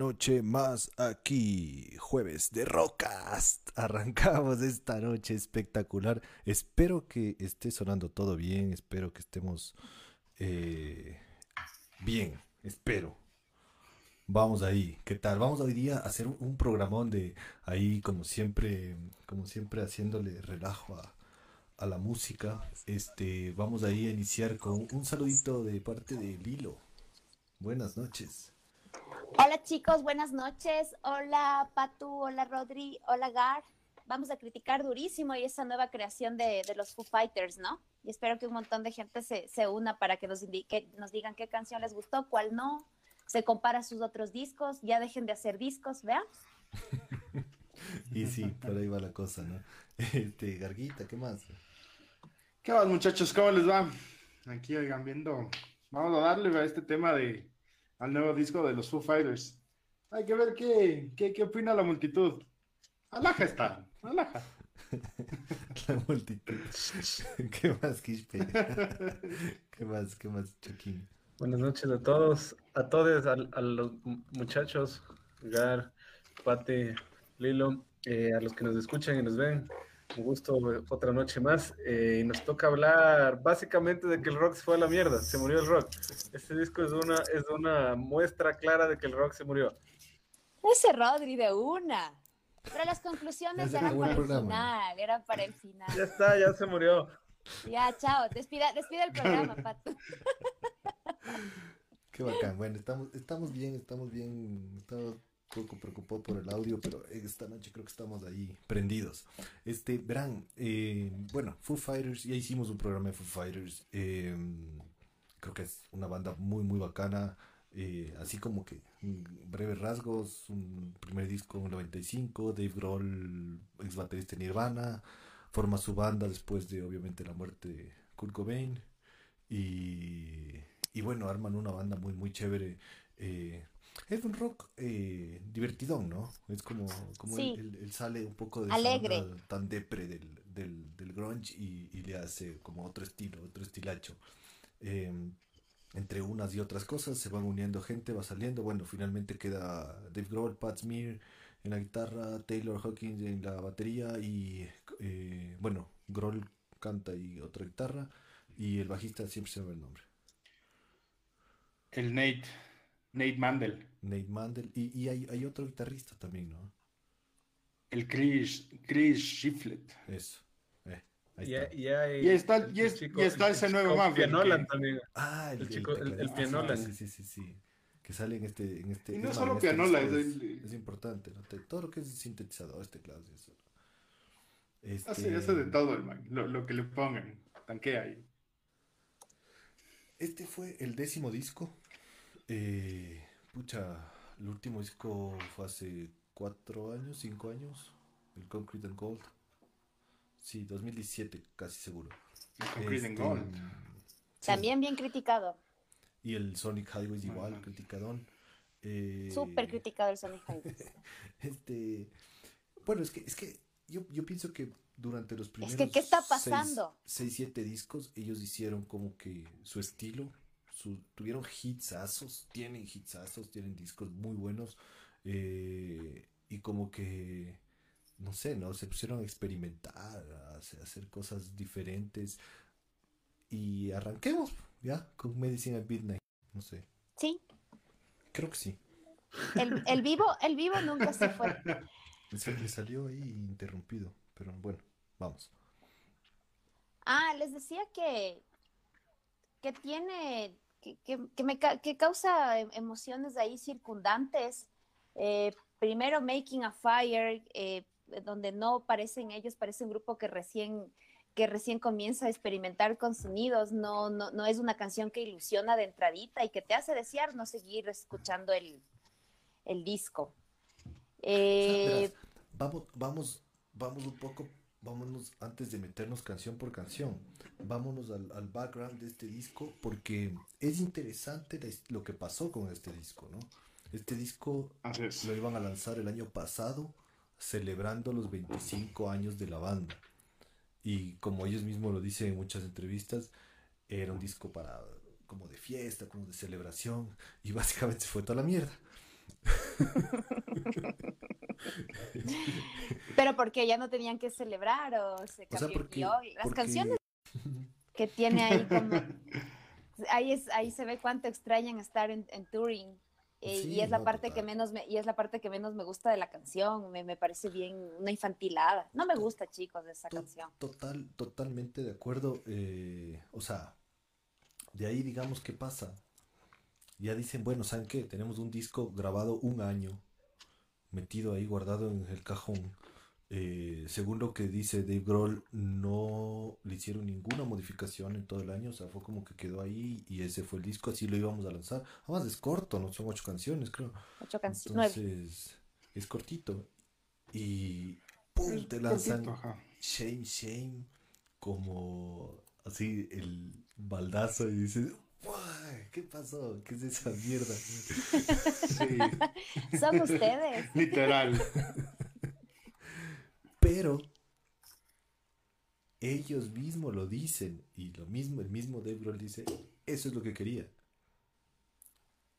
noche más aquí, jueves de Rocast. Arrancamos esta noche espectacular. Espero que esté sonando todo bien, espero que estemos eh, bien, espero. Vamos ahí, ¿qué tal? Vamos hoy día a hacer un programón de ahí, como siempre, como siempre haciéndole relajo a, a la música. Este, vamos ahí a iniciar con un saludito de parte de Lilo. Buenas noches. Hola chicos, buenas noches. Hola Patu, hola Rodri, hola Gar. Vamos a criticar durísimo y esa nueva creación de, de los Foo Fighters, ¿no? Y espero que un montón de gente se, se una para que nos, indique, nos digan qué canción les gustó, cuál no. Se compara sus otros discos, ya dejen de hacer discos, vean. y sí, por ahí va la cosa, ¿no? Este, Garguita, ¿qué más? ¿Qué más, muchachos? ¿Cómo les va? Aquí, oigan, viendo. Vamos a darle a este tema de al nuevo disco de los Foo Fighters. Hay que ver qué, qué, qué opina la multitud. Alaja está, alaja. La multitud. ¿Qué más, Quispe? ¿Qué más, qué más? Buenas noches a todos, a todos, a, a los muchachos, Gar, Pate, Lilo, eh, a los que nos escuchan y nos ven. Un gusto otra noche más. Eh, y nos toca hablar básicamente de que el rock se fue a la mierda, se murió el rock. Este disco es una, es una muestra clara de que el rock se murió. Ese Rodri de una. Pero las conclusiones eran para el final, eran para el final. Ya está, ya se murió. Ya, chao. Despida, despida el programa, Pato. Qué bacán. Bueno, estamos, estamos bien, estamos bien. Estamos poco preocupado por el audio, pero esta noche creo que estamos ahí prendidos. Este, verán, eh, bueno, Foo Fighters, ya hicimos un programa de Foo Fighters. Eh, creo que es una banda muy, muy bacana. Eh, así como que breves rasgos, un primer disco en 95, Dave Grohl, ex baterista de Nirvana, forma su banda después de obviamente la muerte de Kurt Cobain y, y bueno, arman una banda muy muy chévere. Eh, es un rock eh, divertidón, ¿no? Es como, como Sí. él, él- él sale un poco de esa Alegre. onda tan depre del, del, del grunge y, y le hace como otro estilo, otro estilacho. Eh, entre unas y otras cosas se van uniendo gente, va saliendo. Bueno, finalmente queda Dave Grohl, Pat Smear en la guitarra, Taylor Hawkins en la batería y eh, bueno, Grohl canta y otra guitarra y el bajista siempre se me va el nombre, El Nate, Nate Mandel, Nate Mandel y, y hay, hay otro guitarrista también, ¿no? el Chris, Chris Shiflett. Eso. Eh, ahí Y, está. y hay- Y está- el y es- chico- y está el ese chico nuevo man, Pianolan que- también. Ah, el chico- el- el tecladista, pianola. Sí, sí, sí, sí. Que sale en este, en este. Y no es solo más, este pianola, es es, el- es importante, ¿no? Todo lo que es sintetizador, este clase, eso. Este, Hace, hace de todo el man, lo, lo que le pongan, tanquea ahí. Este fue el décimo disco. Eh, pucha, el último disco fue hace cuatro años, cinco años. El Concrete and Gold. Sí, 2017, casi seguro. El Concrete and Este, Gold. sí. También bien criticado. Y el Sonic Highways igual, Ajá. criticadón. Eh, Súper criticado el Sonic Highways. Este, bueno, es que, es que yo, yo pienso que durante los primeros que, ¿qué está seis- pasando? Seis, siete discos, ellos hicieron como que su estilo, su, tuvieron hitsazos, tienen hitsazos, tienen discos muy buenos, eh, y como que, no sé, ¿no? Se pusieron a experimentar, a hacer, cosas diferentes, y arranquemos, ¿ya? Con Medicine at Midnight, no sé, Sí, creo que sí. el, el vivo, el vivo nunca se fue. Sal- le salió ahí interrumpido, pero bueno, vamos. Ah, les decía que, que tiene, que, que, que me, que causa em- emociones ahí circundantes. Eh, primero Making a Fire, eh, donde no parecen ellos, parece un grupo que recién, que recién comienza a experimentar con sonidos, no, no, no es una canción que ilusiona de entradita y que te hace desear no seguir escuchando el, el disco. Eh, Verás, vamos, vamos, vamos un poco, vámonos antes de meternos canción por canción, vámonos al, al background de este disco porque es interesante lo que pasó con este disco, ¿no? Este disco es. lo iban a lanzar el año pasado, celebrando los 25 años de la banda. Y como ellos mismos lo dicen en muchas entrevistas, era un disco para como de fiesta, como de celebración, y básicamente se fue toda la mierda. Pero porque ya no tenían que celebrar o se O sea, cambió porque, el guion. Las porque- canciones que tiene ahí como ahí es ahí se ve cuánto extrañan estar en, en touring eh, Sí, y es la no, parte que menos me, y es la parte que menos me gusta de la canción me, me parece bien una infantilada no me gusta chicos esa To- canción Total, totalmente de acuerdo. eh, o sea, de ahí digamos qué pasa. Ya dicen, bueno, ¿saben qué? Tenemos un disco grabado un año, metido ahí, guardado en el cajón. Eh, según lo que dice Dave Grohl, no le hicieron ninguna modificación en todo el año, o sea, fue como que quedó ahí y ese fue el disco, así lo íbamos a lanzar. Además es corto, no son ocho canciones, creo. ocho canciones nueve Entonces, es cortito. Y ¡pum! Te lanzan cortito. Shame, Shame, como así el baldazo y dices, "Uy, ¿qué pasó? ¿Qué es esa mierda? Sí, son ustedes literal. Pero ellos mismos lo dicen y lo mismo, el mismo Dave Grohl dice, eso es lo que quería.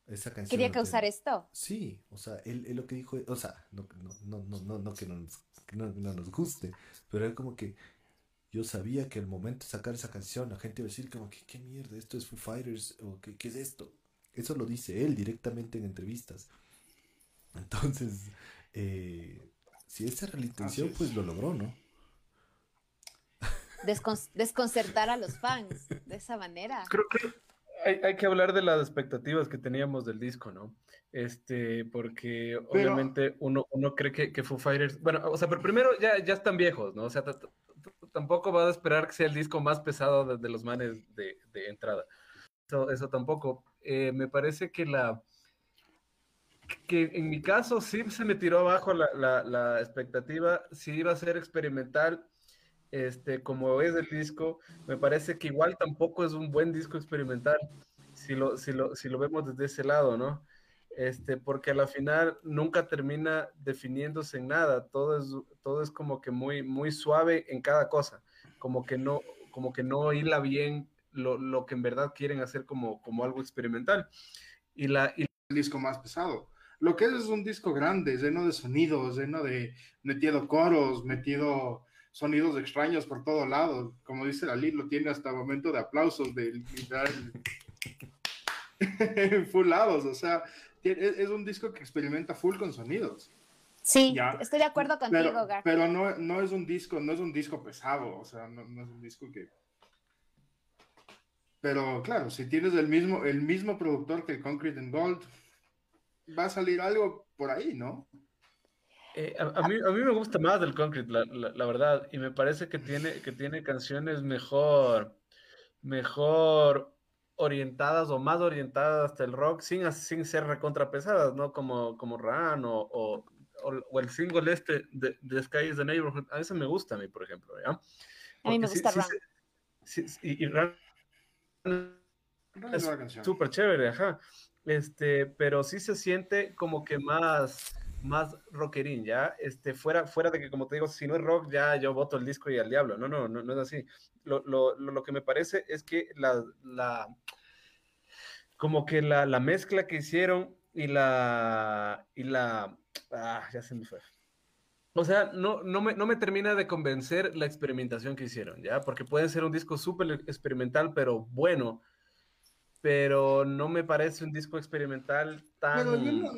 Esa canción quería causar esto Sí, o sea, él, él lo que dijo, o sea, no, no, no, no, no, no que no nos, no, no nos guste, pero es como que yo sabía que al momento de sacar esa canción la gente iba a decir como que qué mierda, esto es Foo Fighters o qué, qué es esto. Eso lo dice él directamente en entrevistas. Entonces, eh, si esa era la intención, es. pues lo logró, ¿no? Descon- desconcertar a los fans de esa manera Creo que hay, hay que hablar de las expectativas que teníamos del disco, ¿no? Este, porque Pero- obviamente uno, uno cree que, que Foo Fighters, bueno, o sea, pero primero ya, ya están viejos, ¿no? O sea, tampoco va a esperar que sea el disco más pesado de, los manes de, entrada. Eso, tampoco. Eh, me parece que la que en mi caso sí se me tiró abajo la, la, la expectativa, si iba a ser experimental, este, como es el disco, me parece que igual tampoco es un buen disco experimental, si lo, si lo, si lo vemos desde ese lado, ¿no? Este, porque a la final nunca termina definiéndose en nada, todo es, todo es como que muy, muy suave en cada cosa, como que no, como que no hila bien lo, lo que en verdad quieren hacer como, como algo experimental. Y la, y el disco más pesado. Lo que es es un disco grande, lleno de sonidos, lleno de metido coros, metido sonidos extraños por todo lado. Como dice la lo tiene hasta momento de aplausos, de literal full lados. O sea, es, es un disco que experimenta full con sonidos. sí Ya. estoy de acuerdo contigo Pero, Gar pero no, no es un disco, no es un disco pesado, o sea, no, no es un disco que. Pero claro, si tienes el mismo, el mismo productor que Concrete and Gold, va a salir algo por ahí, ¿no? Eh, a, a mí, a mí me gusta más del Concrete, la, la- la verdad, y me parece que tiene, que tiene canciones mejor, mejor orientadas o más orientadas hasta el rock, sin, sin ser recontrapesadas, ¿no? Como, como Run o, o, o- o el single este de, de Sky is the Neighborhood. A eso me gusta a mí, por ejemplo, ¿ya? A mí me gusta sí Run. se- sí- sí, y, Es canción. Súper chévere, ajá. Este, pero sí se siente como que más, más rockerín, ¿ya? Este, fuera, fuera de que, como te digo, si no es rock, ya yo voto el disco y al diablo. No, no, no, no es así. Lo, lo, lo, que me parece es que la, la, como que la, la mezcla que hicieron y la, y la, ah, ya se me fue. O sea, no, no, me, no me termina de convencer la experimentación que hicieron, ¿ya? Porque puede ser un disco súper experimental, pero bueno, pero no me parece un disco experimental tan... Pero yo no,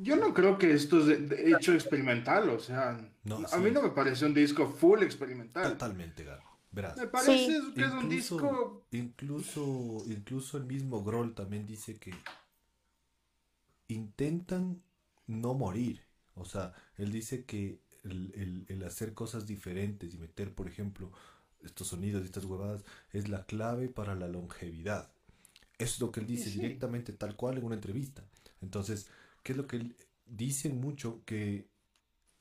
yo no creo que esto es de- de hecho experimental, o sea, No, a sí. mí no me parece un disco full experimental. Totalmente, Garo. Verás. Me parece Sí. que es un disco incluso, incluso el mismo Grohl también dice que intentan no morir. O sea, él dice que el, el- el hacer cosas diferentes y meter, por ejemplo, estos sonidos y estas huevadas es la clave para la longevidad. Eso es lo que él dice Sí. directamente, tal cual en una entrevista. Entonces, ¿qué es lo que dicen mucho? Que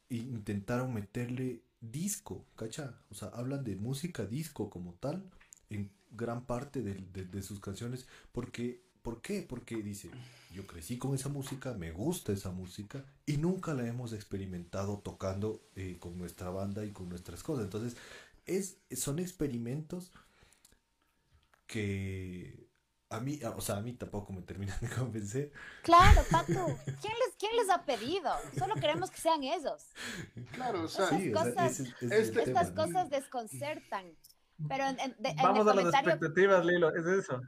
intentaron meterle disco, ¿cacha? O sea, hablan de música disco como tal en gran parte de, de- de sus canciones. Porque, ¿Por qué? Porque dice, yo crecí con esa música, me gusta esa música y nunca la hemos experimentado tocando eh, con nuestra banda y con nuestras cosas. Entonces, es, son experimentos que a mí, o sea, a mí tampoco me terminan de convencer. Claro, Pato. ¿Quién les, quién les ha pedido? Solo queremos que sean ellos. Claro, o sea, Esas Sí, o sea, cosas, ese es- ese es este- estas tema, ¿no? cosas desconcertan. Pero en, en- de- en Vamos el a las comentario, expectativas, Lilo, es eso.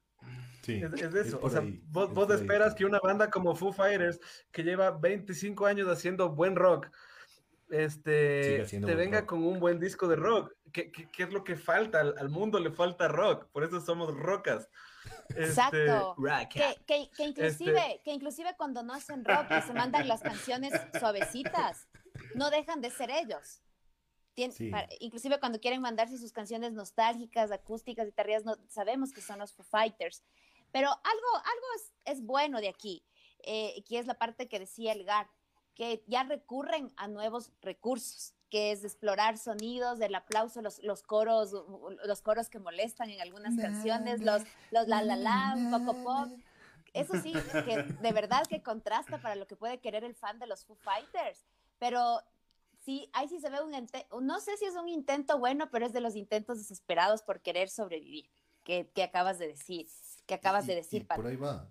Sí, Es, es eso. por o sea, ahí, vos, es vos ahí, esperas sí. que una banda como Foo Fighters, que lleva 25 años haciendo buen rock, este, te venga rock. con un buen disco de rock. ¿Qué, qué, qué es lo que falta? Al, al mundo le falta rock, por eso somos rocas. Este, Exacto. rock. que, que, que inclusive, que inclusive cuando no hacen rock y se mandan las canciones suavecitas, no dejan de ser ellos. Tien- Sí. para- inclusive cuando quieren mandarse sus canciones nostálgicas, acústicas y tardías, no, sabemos que son los Foo Fighters. Pero algo, algo es, es bueno de aquí, eh, que es la parte que decía el GAR, que ya recurren a nuevos recursos, que es explorar sonidos, del aplauso, los, los coros, los coros que molestan en algunas canciones, los, los la la la, poco pop. Eso sí, que de verdad que contrasta para lo que puede querer el fan de los Foo Fighters. Pero sí, ahí sí se ve un intento, no sé si es un intento bueno, pero es de los intentos desesperados por querer sobrevivir, que, que acabas de decir, que acabas Y- de y decir, por Pato. ahí va.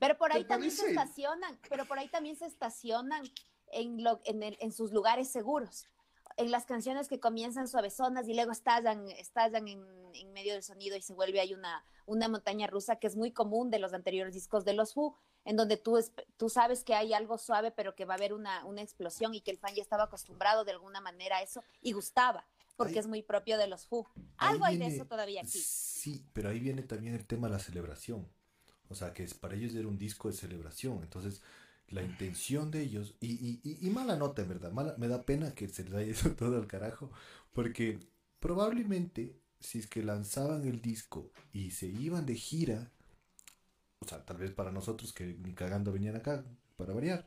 Pero por ahí ¿Te también se parece? estacionan, pero por ahí también se estacionan en, lo, en, el- en sus lugares seguros. En las canciones que comienzan suavezonas y luego estallan, estallan en, en medio del sonido y se vuelve ahí una, una montaña rusa que es muy común de los anteriores discos de los Who, en donde tú, tú sabes que hay algo suave, pero que va a haber una, una explosión y que el fan ya estaba acostumbrado de alguna manera a eso y gustaba, porque Ahí- es muy propio de los Who. Algo hay de viene- eso todavía aquí. Sí, pero ahí viene también el tema de la celebración. O sea, que para ellos era un disco de celebración. Entonces, la intención de ellos, y, y, y- y mala nota, en verdad, mala, me da pena que se les haya ido todo al carajo, porque probablemente si es que lanzaban el disco y se iban de gira, o sea, tal vez para nosotros que ni cagando venían acá, para variar,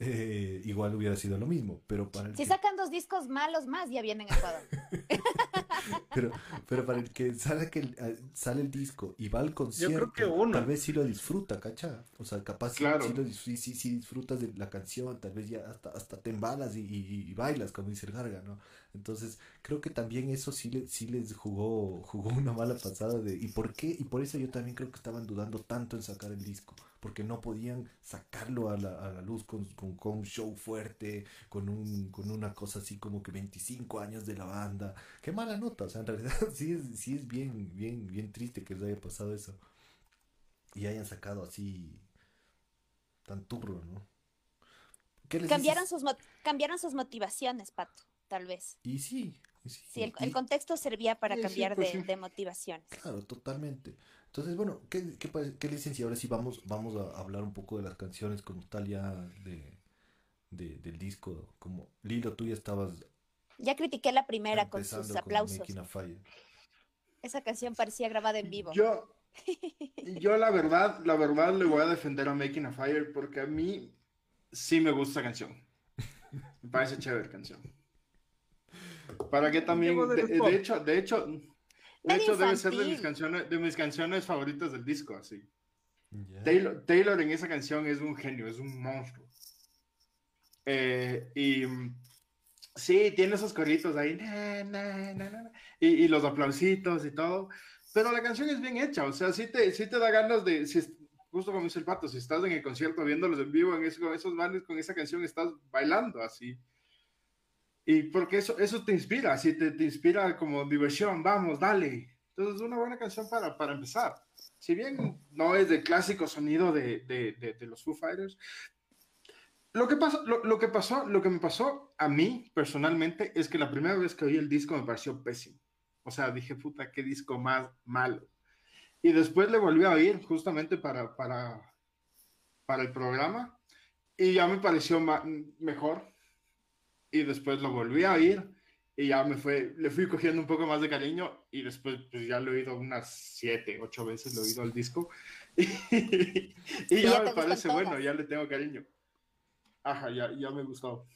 eh, igual hubiera sido lo mismo, pero para el Si que- sacan dos discos malos más, ya vienen a Ecuador. Pero, pero para el que sale, que el, eh, sale el disco y va al concierto, que uno. tal vez sí lo disfruta, ¿cacha? O sea, capaz Claro. sí sí, sí- sí disfrutas de la canción, tal vez ya hasta, hasta te embalas y, y- y bailas, como dice el Garga, ¿no? Entonces, creo que también eso sí, le, sí les jugó, jugó una mala pasada de... ¿Y por qué? Y por eso yo también creo que estaban dudando tanto en sacar el disco, porque no podían sacarlo a la, a la luz con, con, un show fuerte, con, un, con una cosa así como que 25 años de la banda. Qué mala nota, o sea, en realidad sí es, sí es bien, bien, bien triste que les haya pasado eso. Y hayan sacado así tan turro, ¿no? ¿Qué les Cambiaron sus, cambiaron sus motivaciones, Pato, tal vez. Y sí, y sí, Sí, el, y- el contexto servía para sí, cambiar pues de, de motivaciones. Claro, totalmente. Entonces, bueno, ¿qué, qué, qué dicen si ahora sí vamos, vamos a hablar un poco de las canciones como tal ya de, de- del disco? Como Lilo, tú ya estabas Ya critiqué la primera con sus aplausos. Esa canción parecía grabada en vivo. Yo, yo la verdad, la verdad le voy a defender a Making a Fire porque a mí sí me gusta la canción. Me parece chévere canción. Para que también, de, hecho, de hecho, de hecho debe ser de mis canciones, de mis canciones favoritas del disco, así. Taylor, Taylor en esa canción es un genio, es un monstruo. Eh, y sí, tiene esos corritos ahí, na, na, na, y, y los aplausitos y todo, pero la canción es bien hecha, o sea, sí te, sí te da ganas de, si justo como dice el pato, si estás en el concierto viéndolos en vivo, en eso- esos manes, con esa canción estás bailando así. Y porque eso, eso te inspira, así te, te inspira como diversión, vamos, dale. Entonces es una buena canción para, para empezar. Si bien no es de clásico sonido de, de, de, de los Foo Fighters, lo que, pasó, lo, lo que pasó, lo que me pasó a mí personalmente es que la primera vez que oí el disco me pareció pésimo. O sea, dije, puta, qué disco más malo. Y después le volví a oír justamente para, para, para el programa y ya me pareció mejor. Y después lo volví a oír y ya me fue, le fui cogiendo un poco más de cariño y después pues ya lo he oído unas siete, ocho veces, lo he oído al disco y, y ya ya me parece bueno, todas. ya le tengo cariño. Ajá, ya, ya me gustó.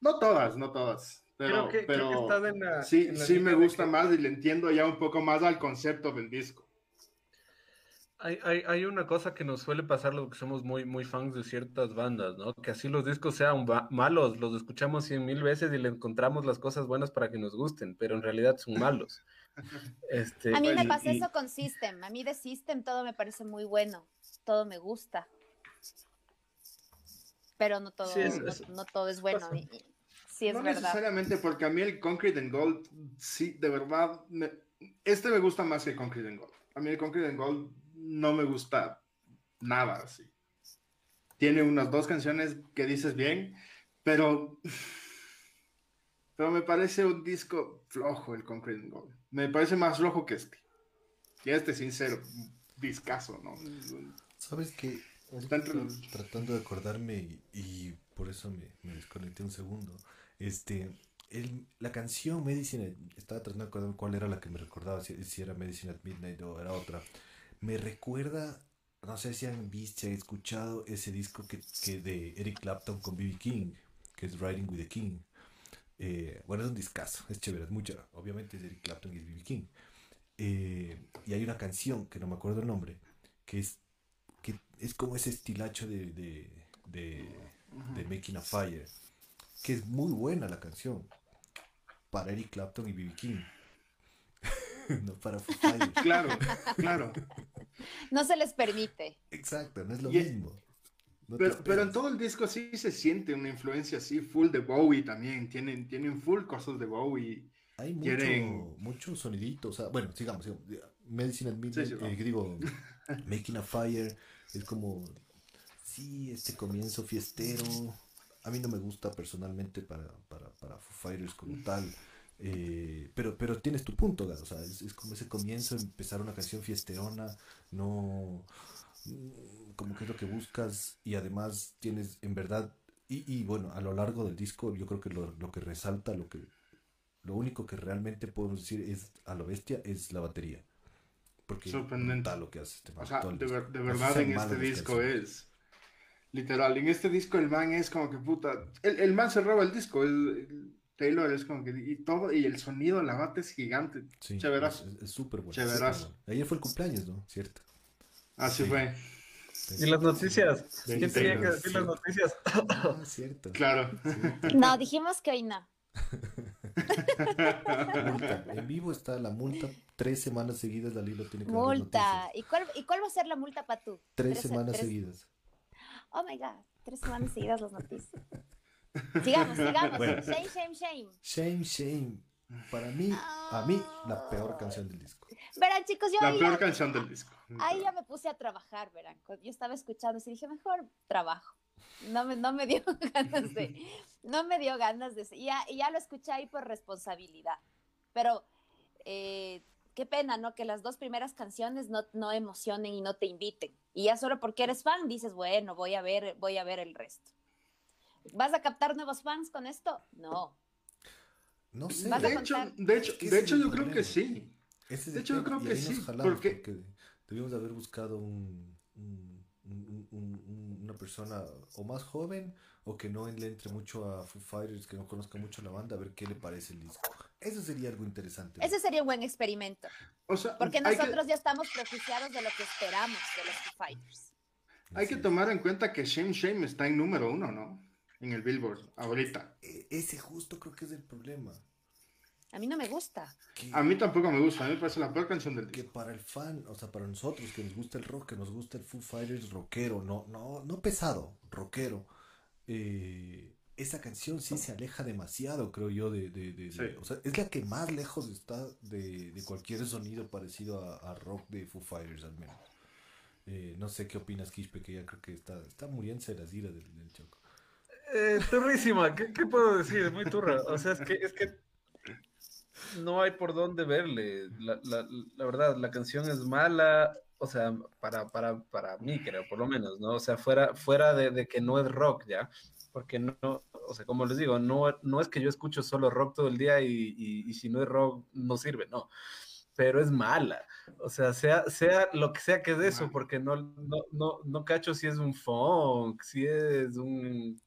No todas, no todas, pero, creo que, creo que pero estás en la, sí, en la sí me gusta que más y le entiendo ya un poco más al concepto del disco. Hay, hay, hay, una cosa que nos suele pasar los que somos muy, muy fans de ciertas bandas, ¿no? Que así los discos sean malos, los escuchamos cien mil veces y le encontramos las cosas buenas para que nos gusten, pero en realidad son malos. Este, a mí me pasa eso con System. A mí de System todo me parece muy bueno, todo me gusta. Pero no todo, no, todo es bueno. sí, es no verdad. necesariamente, porque a mí el Concrete and Gold, sí, de verdad, este me gusta más que el Concrete and Gold. A mí el Concrete and Gold no me gusta nada así. Tiene unas dos canciones que dices bien, pero, pero me parece un disco flojo el Concrete Gold. Me parece más flojo que este. Y este, sincero, discazo, ¿no? ¿Sabes qué? Tratando de acordarme y, por eso me, me, desconecté un segundo. Este, el, la canción Medicine, estaba tratando de acordarme cuál era la que me recordaba, si, si era Medicine at Midnight o era otra me recuerda, no sé si han visto, si han escuchado ese disco que, que de Eric Clapton con B.B. King, que es Riding with the King. Eh, bueno, es un discazo, es chévere, es mucho. Obviamente es Eric Clapton y es B.B. King. Eh, y hay una canción, que no me acuerdo el nombre, que es, que es como ese estilacho de, de, de, de Making a Fire, que es muy buena la canción para Eric Clapton y B.B. King. No para Claro, claro. No se les permite. Exacto, no es lo mismo. pero, pero en todo el disco sí se siente una influencia así, full de Bowie también. Tienen, tienen full cosas de Bowie. Hay mucho, mucho sonidito. O sea, bueno, sigamos. Medicine at Midnight, eh, digo, Making a Fire, es como, sí, este comienzo fiestero. A mí no me gusta personalmente para, para, para Foo Fighters como tal. Eh, pero, pero tienes tu punto, o sea, es, como ese comienzo, empezar una canción fiesterona, no mm, como que es lo que buscas y además tienes en verdad, y, y bueno, a lo largo del disco yo creo que lo, lo, que resalta, lo que lo único que realmente podemos decir es a lo bestia es la batería. Porque Sorprendente. lo que hace este o sea, de, de, verdad en este disco es literal, en este disco el man es como que puta, el, el man se roba el disco, es, Taylor es como que y todo y el sonido la bate es gigante. Sí, Es súper bueno. Ayer fue el cumpleaños, ¿no? Cierto. Así fue. ¿Y las noticias? ¿Quién tenía que decir las noticias? Ah, cierto. Claro. No, dijimos que hoy no. multa. En vivo está la multa. Tres semanas seguidas Dalí lo tiene que Multa. ¿Y cuál, ¿Y cuál va a ser la multa para tú? Tres, semanas seguidas. Oh my God. Tres semanas seguidas las noticias. Sigamos, sigamos. Shame, shame, shame. Shame, shame. Para mí, a mí, la peor canción del disco. Verán, chicos, yo. La peor canción del disco. Ahí ya me puse a trabajar, verán. Yo estaba escuchando y dije, mejor trabajo. No me, no me dio ganas de. No me dio ganas de. Y ya, ya lo escuché ahí por responsabilidad. Pero. Eh, qué pena, ¿no? Que las dos primeras canciones no, no emocionen y no te inviten. Y ya solo porque eres fan dices, bueno, voy a ver, voy a ver el resto. ¿Vas a captar nuevos fans con esto? No. No sé. De hecho, de hecho, de hecho yo creo que sí. de hecho, yo creo que sí. Porque... debíamos haber buscado un, una persona o más joven o que no le entre mucho a Foo Fighters, que no conozca mucho la banda, a ver qué le parece el disco. Eso sería algo interesante. Ese sería un buen experimento. Porque nosotros ya estamos prejuiciados de lo que esperamos de los Foo Fighters. Hay que tomar en cuenta que Shame Shame está en número uno, ¿no? En el Billboard ahorita. E, ese justo creo que es el problema. A mí no me gusta. a mí tampoco me gusta, a mí me parece la peor canción del disco. Que para el fan, o sea, para nosotros que nos gusta el rock, que nos gusta el Foo Fighters rockero, no, no, no pesado, rockero. Eh, esa canción sí se aleja demasiado, creo yo, de, de, o sea, es la que más lejos está de, cualquier sonido parecido a, rock de Foo Fighters, al menos. Eh, no sé qué opinas, Kishpe, que ya creo que está, está muriendo de las iras del, del choco. Eh, turrísima, ¿Qué, puedo decir? Muy turra. O sea, es que, es que no hay por dónde verle. La, la, la verdad, la canción es mala, o sea, para, para, para mí creo, por lo menos, ¿no? O sea, fuera, fuera de, de, que no es rock ya, porque no, o sea, como les digo, no, no es que yo escucho solo rock todo el día y, y, y si no es rock no sirve, no. Pero es mala, o sea, sea, sea lo que sea que es eso, porque no, no, no, no cacho si es un funk, si es un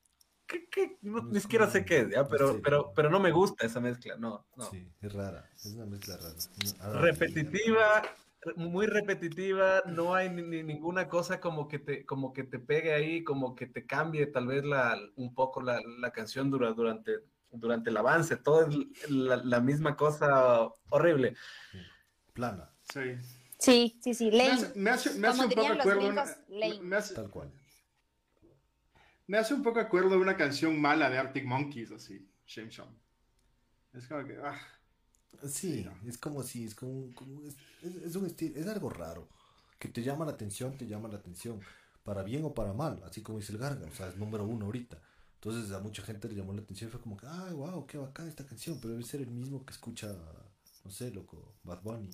¿qué, ni siquiera sé qué es, ¿ya? Pero, pero, pero no me gusta esa mezcla, no, no. Sí, es rara, es una mezcla rara. Repetitiva, muy repetitiva, no hay ni, ninguna cosa como que te, como que te pegue ahí, como que te cambie tal vez la, un poco la, la canción durante, durante el avance, todo es la, misma cosa horrible. Plana. Sí. Sí, sí, sí, Lane. Me hace, me hace, un poco acuerdo. me hace, Tal cual. Me hace un poco acuerdo de una canción mala de Arctic Monkeys, así, Shame Shame. Es como que, ah. Sí, es como si, es como, es, un estilo, es algo raro, que te llama la atención, te llama la atención, para bien o para mal, así como dice el Garga, o sea, es número uno ahorita. Entonces a mucha gente le llamó la atención, fue como que, ay, wow, qué bacán esta canción, pero debe ser el mismo que escucha, no sé, loco, Bad Bunny.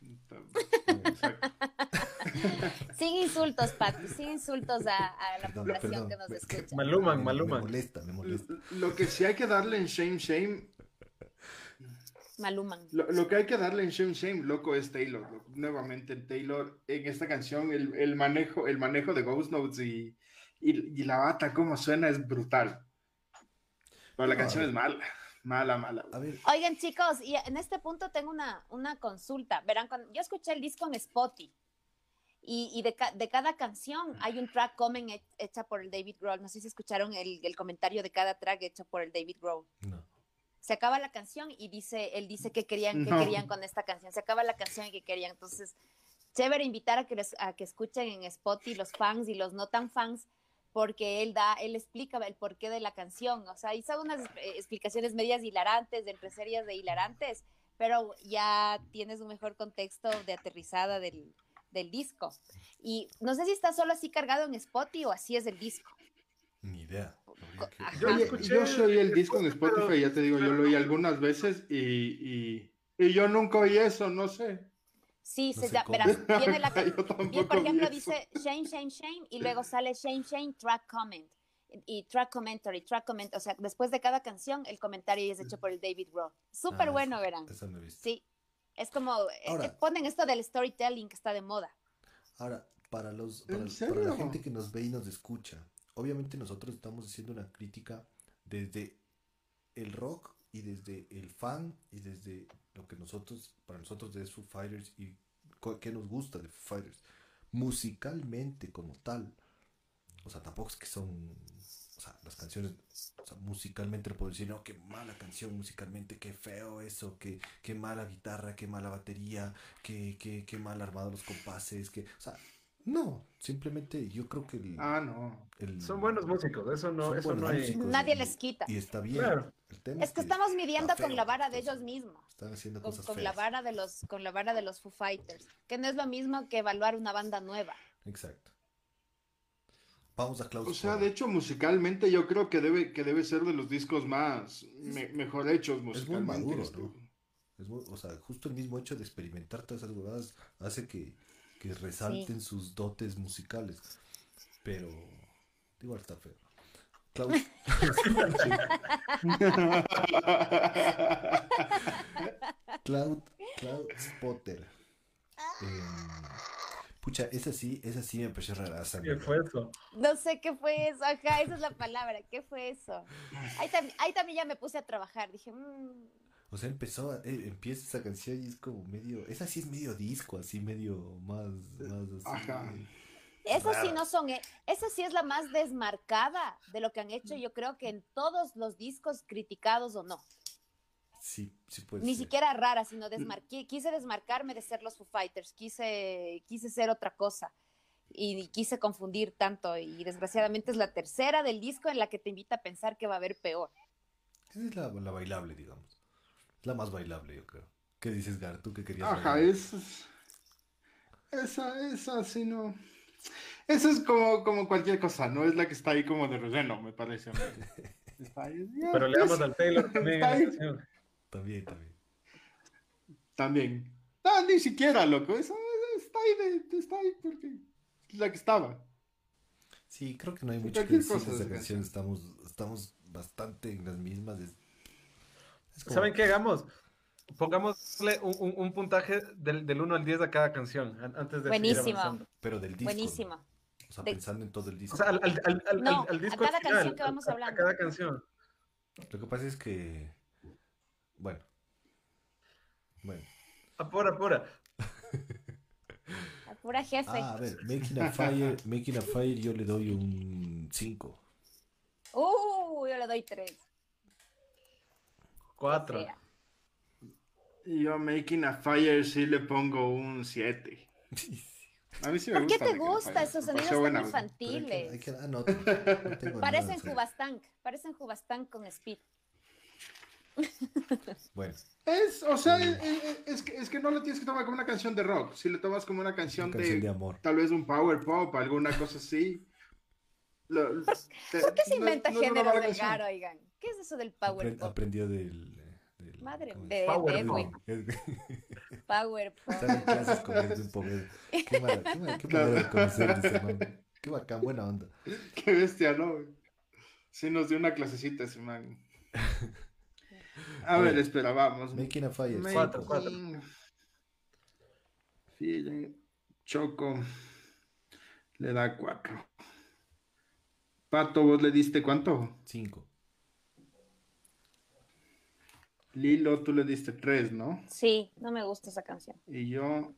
sin insultos, Pati, sin insultos a, la población que nos escucha. Maluman, maluman. Me molesta, me molesta. Lo que sí hay que darle en Shame Shame. Maluman. Lo, que hay que darle en Shame Shame, loco, es Taylor. Nuevamente, Taylor en esta canción, el, manejo, el manejo de Ghost Notes y, y, la bata, como suena, es brutal. Pero la canción es mala. Mala, mala. Oigan, chicos, y en este punto tengo una, una consulta. Verán, cuando yo escuché el disco en Spotify y, de, de, cada canción hay un track comment hecha por el David Grohl. No sé si escucharon el, el, comentario de cada track hecho por el David Grohl. No. Se acaba la canción y dice, él dice que querían, que querían con esta canción. Se acaba la canción y que querían. Entonces, chévere invitar a que, les, a que escuchen en Spotify los fans y los no tan fans porque él da, él explica el porqué de la canción, o sea, hizo unas explicaciones medias hilarantes, de entre series de hilarantes, pero ya tienes un mejor contexto de aterrizada del, del disco. Y no sé si está solo así cargado en Spotify o así es el disco. Ni idea. Yo, soy el disco en Spotify, ya te digo, yo lo oí algunas veces y, y, y yo nunca oí eso, no sé. Sí, se llama, verás, viene la por ejemplo, dice shame, shame, shame, y luego sale shame, shame, track comment. Y track commentary, track comment, o sea, después de cada canción, el comentario es hecho por el David Roth. Súper ah, bueno, verán. Sí, es como, eh, ponen esto del storytelling que está de moda. Ahora, para, los, para, para la gente que nos ve y nos escucha, obviamente nosotros estamos haciendo una crítica desde el rock y desde el fan y desde lo que nosotros, para nosotros de Foo Fighters y qué nos gusta de Foo Fighters, musicalmente como tal. O sea, tampoco es que son, sea, las canciones, o sea, musicalmente lo puedo decir, no, qué mala canción musicalmente, qué feo eso, qué, qué mala guitarra, qué mala batería, qué, qué, qué mal armado los compases, que, o sea, no, simplemente yo creo que ah, no. son buenos músicos, eso no, eso no hay... Nadie les quita. Y está bien. es, que, estamos midiendo con la vara de ellos mismos. Están haciendo con, cosas con la vara de los con la vara de los Foo Fighters, que no es lo mismo que evaluar una banda nueva. Exacto. Vamos a Klaus. O sea, de hecho, musicalmente yo creo que debe, que debe ser de los discos más mejor hechos musicalmente. Es muy maduro, ¿no? o sea, justo el mismo hecho de experimentar todas esas jugadas hace que que resalten sus dotes musicales. Pero, igual está feo. Cloud, Cloud, Cloud Spotter. Em, pucha, esa sí, esa sí me pareció rara. ¿Qué fue eso? No sé qué fue eso, ajá, esa es la palabra, ¿qué fue eso? Ahí, ahí también ya me puse a trabajar, dije, mmm, o sea, empezó, eh, empieza esa canción y es como medio, esa sí es medio disco, así medio más, más así. Ajá. Esas sí no son, eh, esa sí es la más desmarcada de lo que han hecho, yo creo que en todos los discos criticados o no. Sí, sí puede Ni siquiera rara, sino desmarqué, quise desmarcarme de ser los Foo Fighters, quise, quise ser otra cosa y, quise confundir tanto y desgraciadamente es la tercera del disco en la que te invita a pensar que va a haber peor. Esa es la, la bailable, digamos la más bailable, yo creo. ¿Qué dices, Gar? ¿Tú qué querías Ajá, es, esa, esa, sí, no. Eso es como, como cualquier cosa, no es la que está ahí como de relleno, me parece. Pero le damos al Taylor también. También, también. También. No, ni siquiera, loco. Eso, está ahí, de, está ahí porque es la que estaba. Sí, creo que no hay mucho que decir de esa canción. Estamos, estamos bastante en las mismas. ¿Saben qué hagamos? Pongámosle un, puntaje del, del, 1 al 10 a cada canción antes de Buenísimo. Pero del disco. Buenísimo. O sea, pensando en todo el disco. O sea, al, al, al, no, al disco a cada canción que vamos hablando. A cada canción. Lo que pasa es que. Bueno. Bueno. Apura, apura. A pura jefe. Ah, a ver, Making a Fire, Making a Fire yo le doy un 5. Uh, yo le doy tres. Cuatro. O sea, Y yo Making a Fire sí le pongo un 7. A mí sí me ¿Por qué gusta te Making a gusta esos sonidos tan buena. Hay infantiles? que, ah, no, no Parecen Jubastank, parecen Jubastank con Speed. Bueno, Es, o sea, es, es- es que, es que no lo tienes que tomar como una canción de rock. Si le tomas como una canción, una canción de, de amor. tal vez un power pop, alguna cosa así. Lo- te- ¿Por qué se no- inventa no géneros mala del gar, oigan? ¿Qué es eso del power Apren- pop? aprendió del, del- Madre, de, Power de pop. Power pop. Están en clases con él de un pobre. Qué, mala- qué, mala- qué manera de conocer ese man. Qué bacán, buena onda. Qué bestia, ¿no? Sí nos dio una clasecita ese man. A ver, espera, vamos. Making a Fire. Cuatro, cuatro. Choco le da cuatro. Pato, ¿vos le diste cuánto? Cinco. Lilo, tú le diste tres, ¿no? Sí, no me gusta esa canción. Y yo,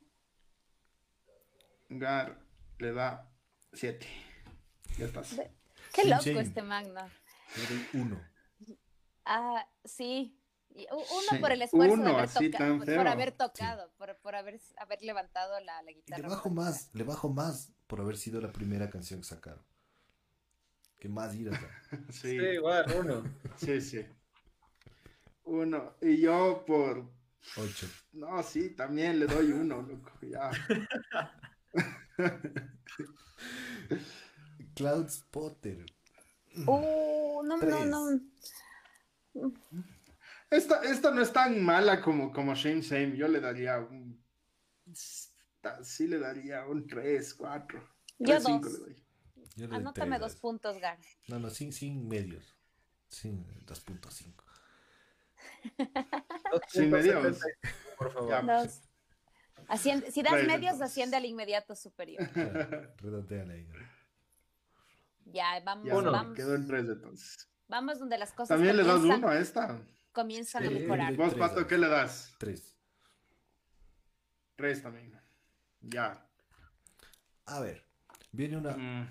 Gar, le da siete. Ya estás. Qué loco este man, ¿no? Le doy uno. Ah, sí. Uno Sí, por el esfuerzo uno de haber, así toca- tan por feo. haber tocado, por, por haber, haber levantado la, la Y guitarra. le bajo más, le bajo más por haber sido la primera canción que sacaron. Que más iras da. Sí, Sí, igual, uno. sí, sí. Uno. Y yo por... Ocho. No, sí, también le doy uno, loco. Ya. Cloud Spotter. Uh, no, no, Tres. no. Esta, esta no es tan mala como, como Shame Same. Yo le daría un... Sí le daría un 3, 4. Yo 5 dos. le doy. Yo le Anótame dos puntos, Gar. No, no, sin, sin medios. Sin 2.5. Dos Sin puntos medios. Por favor. Ya. Dos. Asciende- si das Tres, medios, entonces. asciende al inmediato superior. Redondeale ahí. ¿no? Ya, vamos, Ya, Uno. vamos, Quedó en 3 entonces. vamos donde las cosas También le das uno a esta. Comienzan a mejorar. Vos, Tres, Pato. ¿qué le das? Tres. 3 también. Ya. A ver, viene una, Mm,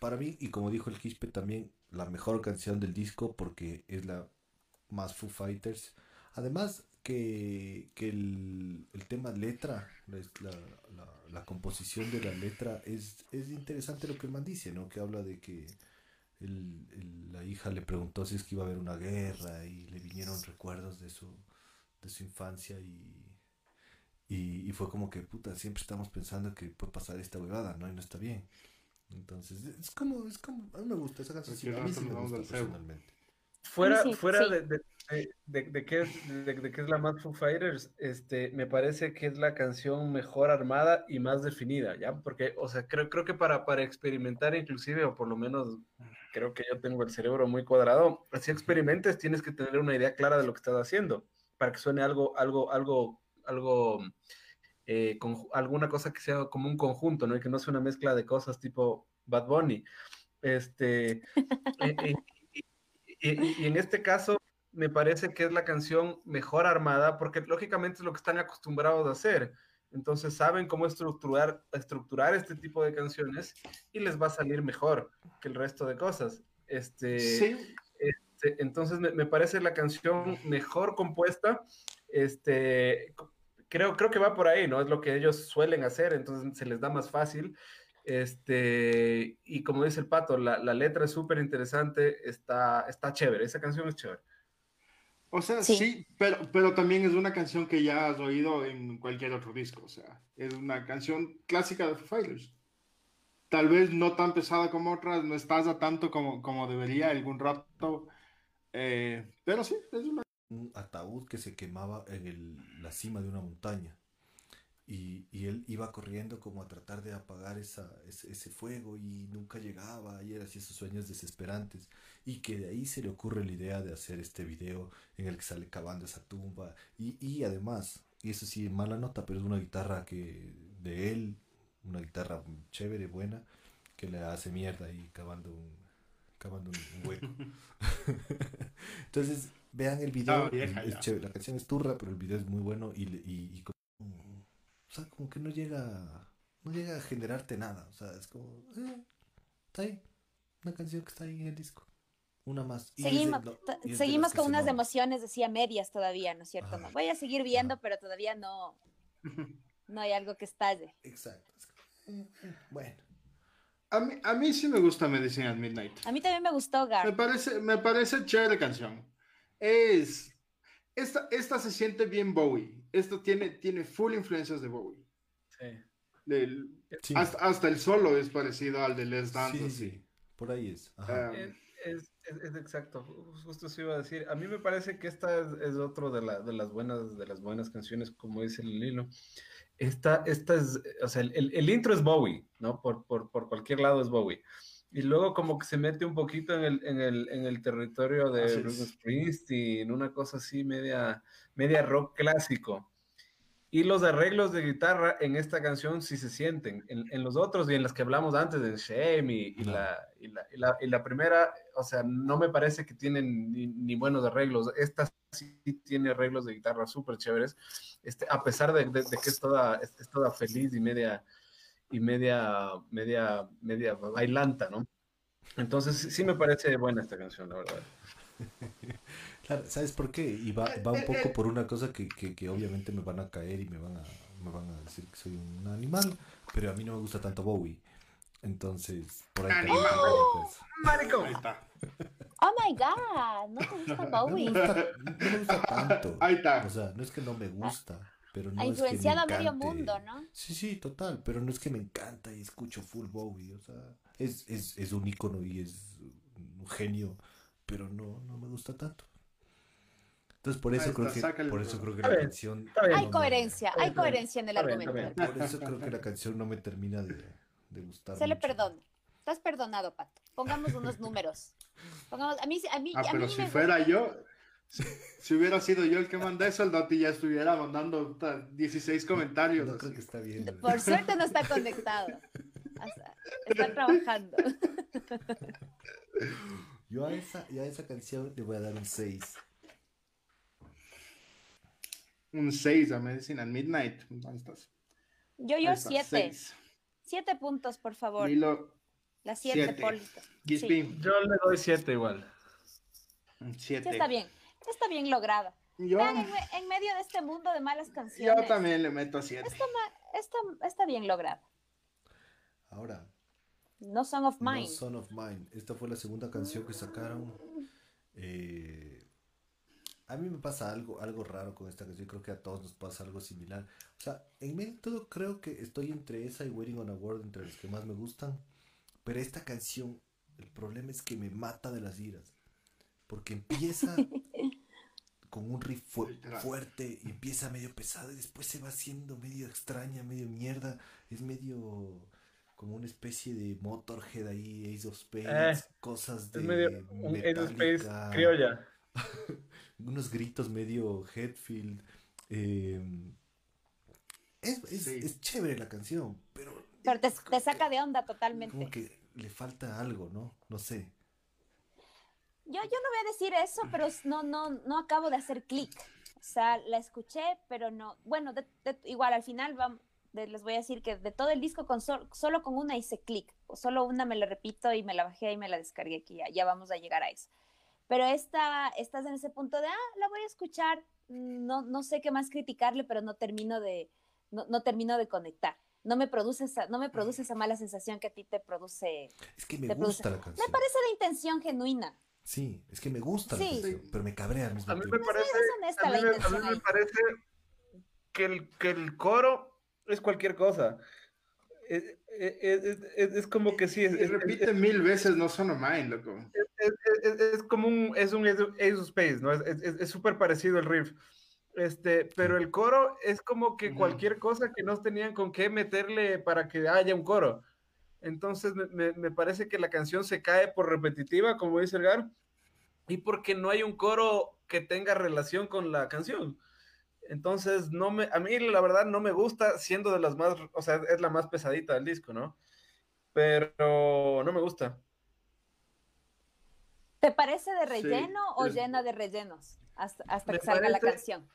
para mí, y como dijo el Quispe también, la mejor canción del disco porque es la más Foo Fighters. Además que, que el, el tema letra, la, la- la composición de la letra es, es interesante lo que el man dice, ¿no? Que habla de que el- el- la hija le preguntó si es que iba a haber una guerra y le vinieron recuerdos de su, de su infancia y, y, y fue como que, puta, siempre estamos pensando que puede pasar esta huevada, ¿no? Y no está bien. Entonces, es como, es como, a mí me gusta esa canción, sí, a mí sí me gusta personalmente. Fuera, Sí, fuera sí. de, de, de, de- de qué es, de, de qué es la más Foo Fighters, este, me parece que es la canción mejor armada y más definida, ¿ya? Porque, o sea, creo, creo que para, para experimentar inclusive, o por lo menos creo que yo tengo el cerebro muy cuadrado, si experimentes tienes que tener una idea clara de lo que estás haciendo, para que suene algo, algo, algo, algo, eh, conju- alguna cosa que sea como un conjunto, ¿no? Y que no sea una mezcla de cosas tipo Bad Bunny. Este, eh, eh, y- y en este caso, me parece que es la canción mejor armada, porque lógicamente es lo que están acostumbrados a hacer. Entonces saben cómo estructurar, estructurar este tipo de canciones y les va a salir mejor que el resto de cosas. Este, Sí, este, entonces me, me parece la canción mejor compuesta. Este, creo, creo que va por ahí, ¿no? Es lo que ellos suelen hacer, entonces se les da más fácil. Este, y como dice el pato, la, la letra es súper interesante, está, está chévere, esa canción es chévere. O sea, Sí. sí, pero, pero también es una canción que ya has oído en cualquier otro disco. O sea, es una canción clásica de Foo Fighters. Tal vez no tan pesada como otras, no estás a tanto como, como debería algún rato. eh, pero sí, es una. un ataúd que se quemaba en el- la cima de una montaña. Y, y él iba corriendo como a tratar de apagar esa, ese, ese fuego y nunca llegaba y era así esos sueños desesperantes. Y que de ahí se le ocurre la idea de hacer este video en el que sale cavando esa tumba. Y, y además, y eso sí, mala nota, pero es una guitarra que de él, una guitarra chévere, buena, que le hace mierda y cavando un, cavando un, hueco. Entonces, vean el video. Vieja, es chévere. La canción es turra, pero el video es muy bueno y, o sea, como que no llega no llega a generarte nada. O sea, es como, eh, está ahí. Una canción que está ahí en el disco. Una más. Y Seguimos, de- y seguimos con unas emociones, decía medias todavía, ¿no es cierto? Ajá. No, voy a seguir viendo, Ajá. pero todavía no, no hay algo que estalle. Exacto. Eh, eh, Bueno. A mí, a mí sí me gusta Medicine at Midnight. A mí también me gustó Me Gar. parece, me parece chévere canción. Es. Esta, esta se siente bien Bowie. Esta tiene, tiene full influencias de Bowie. Sí. Del- Sí. hasta, hasta el solo es parecido al de Les Dance. Sí, sí. Por ahí es. Ajá. Um, Es, es- es- es exacto, ju- justo eso iba a decir. A mí me parece que esta es, es otro de, la- de las buenas de las buenas canciones, como dice el Lilo. Esta, esta es, o sea, el, el- el intro es Bowie, ¿no? Por, por, por cualquier lado es Bowie. Y luego como que se mete un poquito en el, en el, en el territorio de. Bruce Springsteen, una cosa así media, media rock clásico. Y los arreglos de guitarra en esta canción sí se sienten. En, en los otros y en las que hablamos antes, en Shame y, y No. la, y, la, y, la, y la primera, o sea, no me parece que tienen ni, ni buenos arreglos. Esta sí tiene arreglos de guitarra súper chéveres, este, a pesar de, de- de que es toda, es, es toda feliz y media, y media, media, media bailanta, ¿no? Entonces sí, me parece buena esta canción, la verdad. Claro, ¿sabes por qué? Y va, Eh, va un poco por una cosa que, que, que obviamente me van a caer y me van a, me van a decir que soy un animal, pero a mí no me gusta tanto Bowie. Entonces, por ahí Animal. cosa. ¡Maricón! Ahí está. Oh my God, no te gusta No me Bowie. gusta, no me gusta tanto. Ahí está. O sea, no es que no me gusta, pero no Ha es que me influenciado a medio mundo, ¿no? Sí, sí, total, pero no es que me encanta y escucho full Bowie, o sea, es, es, es un ícono y es un genio, pero no, no me gusta tanto. Entonces por eso creo que por eso creo que la bien, canción. Hay no me- coherencia, hay coherencia en el bien, argumento. por eso creo que la canción no me termina de, de gustar. Se le perdona. Estás perdonado, Pato. Pongamos unos números. Pongamos, a mí, a mí, Ah, a pero mí si me fuera yo, si, si hubiera sido yo el que manda eso, el Doti ya estuviera mandando puta, 16 comentarios. No creo que está bien. Por suerte no está conectado. O sea, Está trabajando. Yo a esa, yo a esa canción le voy a dar un 6. Un 6 a Medicine at Midnight. Ahí estás. Yo, yo está, siete. seis. Siete puntos, por favor. Lilo, La siete, siete. Polito. Gisby, Yo le doy siete igual. un Sí, 7. está bien. Está bien lograda. Yo, Vean, en, en medio de este mundo de malas yo canciones, también le meto 7. está, ma- está, está bien lograda. Ahora, No Song of No Mine. Son of Mine. Esta fue la segunda canción que sacaron. Eh, a mí me pasa algo, algo raro con esta canción. Creo que a todos nos pasa algo similar. O sea, en medio de todo creo que estoy entre esa y Waiting on a Word, entre las que más me gustan. Pero esta canción, el problema es que me mata de las iras. Porque empieza con un riff fu- fuerte y empieza medio pesado y después se va haciendo medio extraña, medio mierda. Es medio como una especie de Motorhead ahí, Ace of Spades, Eh, cosas de Es medio un Ace of Metallica, criolla. unos gritos medio Headfield. eh, es, es- Sí. es chévere la canción, pero Pero te, te saca de onda totalmente. como que le falta algo, ¿no? No sé. Yo, yo no voy a decir eso, pero no, no, no acabo de hacer clic. O sea, la escuché, pero no. Bueno, de- de- igual al final vam- de- les voy a decir que de todo el disco con sol- solo con una hice clic. Solo una me la repito y me la bajé y me la descargué, que ya, ya vamos a llegar a eso. Pero esta, estás en ese punto de, ah, la voy a escuchar. No, no sé qué más criticarle, pero no termino de, no, no termino de conectar. No me, produce esa, no me produce esa mala sensación que a ti te produce. Es que me Te produce- gusta la canción. Me parece de intención genuina. Sí, es que me gusta la Sí. canción, pero me cabrea al mismo A mí tiempo. me parece, a mí me, a mí intención me ahí. parece que, el, que el coro es cualquier cosa. Es, es- es- es- es como que sí, es, repite mil veces, no son mine, loco. es, es- es como un, es un Ace of Ace of Space, ¿no? Es- Es es- es súper parecido el riff. Este, pero el coro es como que cualquier cosa que no tenían con qué meterle para que haya un coro. Entonces me, me- me parece que la canción se cae por repetitiva, como dice el Gar, y porque no hay un coro que tenga relación con la canción. Entonces, no me, a mí la verdad no me gusta, siendo de las más, o sea, es la más pesadita del disco, ¿no? Pero no me gusta. ¿Te parece de Sí, relleno o es- llena de rellenos hasta, hasta que salga la canción?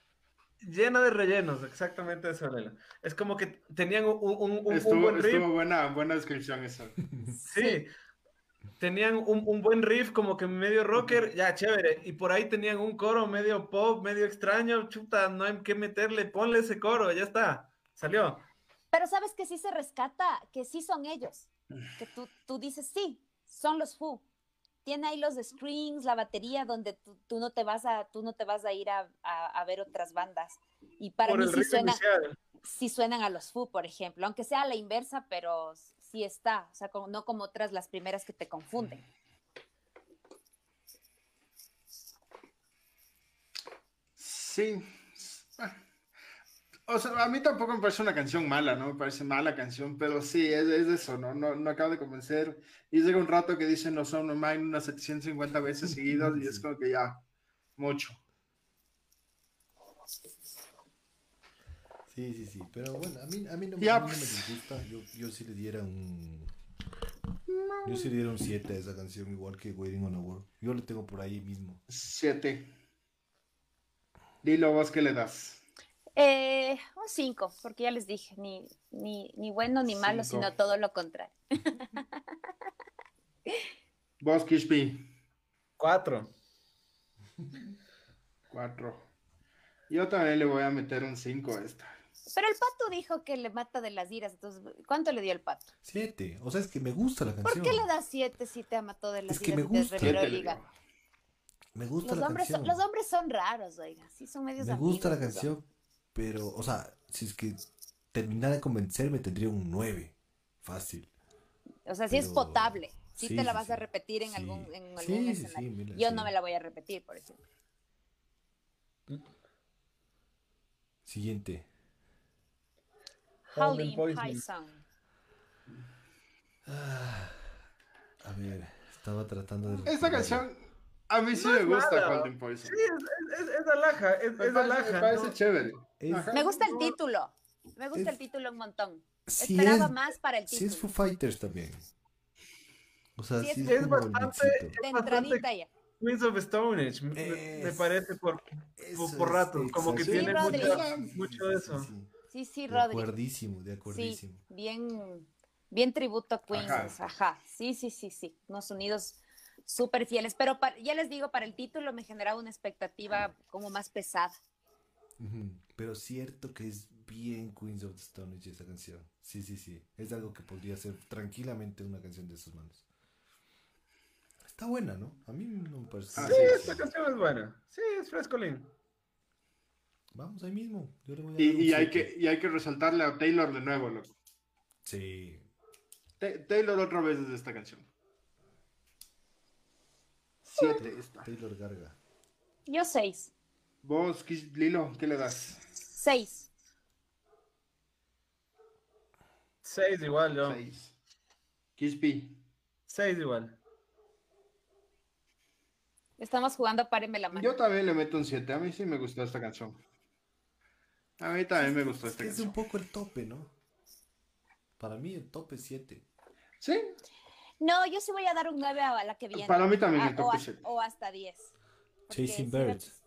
llena de rellenos, exactamente eso, Lela. Es como que tenían un, un, un- un Estuvo, buen riff. estuvo buena, buena descripción esa. Sí. Tenían un, un buen riff como que medio rocker, ya chévere. Y por ahí tenían un coro medio pop, medio extraño. Chuta, no hay que meterle, ponle ese coro, ya está. Salió. Pero sabes que sí se rescata, que sí son ellos. Que tú, tú dices, sí, son los Foo. Tiene ahí los strings, la batería, donde tú, tú no te vas a, tú no te vas a ir a, a- a ver otras bandas. Y para por mí sí, suena, sí suenan a los Foo, por ejemplo, aunque sea a la inversa, pero sí está, o sea, como- no como otras las primeras que te confunden. Sí. O sea, a mí tampoco me parece una canción mala, no me parece mala canción, pero sí, es, es eso, ¿no? No, no acabo de convencer. Y llega un rato que dicen no son no mine unas 750 veces seguidas y es como que ya, mucho. Sí, sí, sí. Pero bueno, a mí, a mí, no, Ya, a mí no me pues. disgusta. Yo, yo sí le diera un. Yo sí le diera un 7 a esa canción, igual que Waiting on a World. Yo lo tengo por ahí mismo. Siete. Dilo vos que le das. Eh, un 5, porque ya les dije, ni, ni, ni bueno ni malo, Cinco. sino todo lo contrario. Vos, Kishpi. Cuatro. Cuatro. Yo también le voy a meter un 5 a esta. Pero el pato dijo que le mata de las iras, entonces, ¿cuánto le dio el pato? 7. O sea, es que me gusta la ¿Por canción. qué le das 7 si te todo de las Es que iras me gusta. Siete. Me gusta Los la hombres, son, canción. los hombres son raros, oiga, sí son medios Me amigos. gusta la canción, pero, o sea, si es que terminara de convencerme, tendría un 9. Fácil. O sea, sí es potable. Sí, sí, te la sí, vas a repetir en Sí. algún, en algún sí, sí, escenario. mira, Yo no me la voy a repetir, por ejemplo. Siguiente. Poison. High Sound. A ver, estaba tratando de. Esta canción a mí sí No me gusta. Golden Poison. Sí, es, es, es alhaja, es, Me es parece, alhaja. me parece ¿no? chévere. Ajá. Me gusta el título. Me gusta Es- el título un montón. Sí Esperaba es- más para el Sí título. es Foo Fighters también. O sea, Sí, sí, es- bastante- de entradita ya. Queens of Stone Age, me, me parece por, por, por es, ratos, como que. Sí, tiene mucho, mucho de eso. Sí. Sí, sí, De Rodri. acuerdísimo, de Sí, bien, bien tributo a Queens. Ajá. Ajá. Sí, sí, sí, sí. Unos sonidos súper fieles. Pero ya les digo, para el título me generaba una expectativa como más pesada. Pero cierto que es bien Queens of the Stone Age esa canción. Sí, sí, sí. Es algo que podría ser tranquilamente una canción de sus manos. Está buena, ¿no? A mí no me parece. Ah, Sí, sí, esta canción es buena. Sí, es frescolín. Vamos ahí mismo. Yo le voy a Y, y hay siete. que, y hay que resaltarle a Taylor de nuevo, loco. Sí. Ta- Taylor otra vez desde esta canción. Siete esta. Taylor Garga. Yo seis. Vos, Lilo, ¿qué le das? Seis. Seis igual, yo. Seis. Kispi. Seis igual. Estamos jugando Párenme la mano. Yo también le meto un 7. A mí sí me gustó esta canción. A mí también me gustó Es esta es un canción. poco el tope, ¿no? Para mí el tope es 7. Sí, No, yo sí voy a dar un 9 a la que viene. Para mí también Ah, el o, tope a- es siete. o hasta 10. Porque Chasing Birds.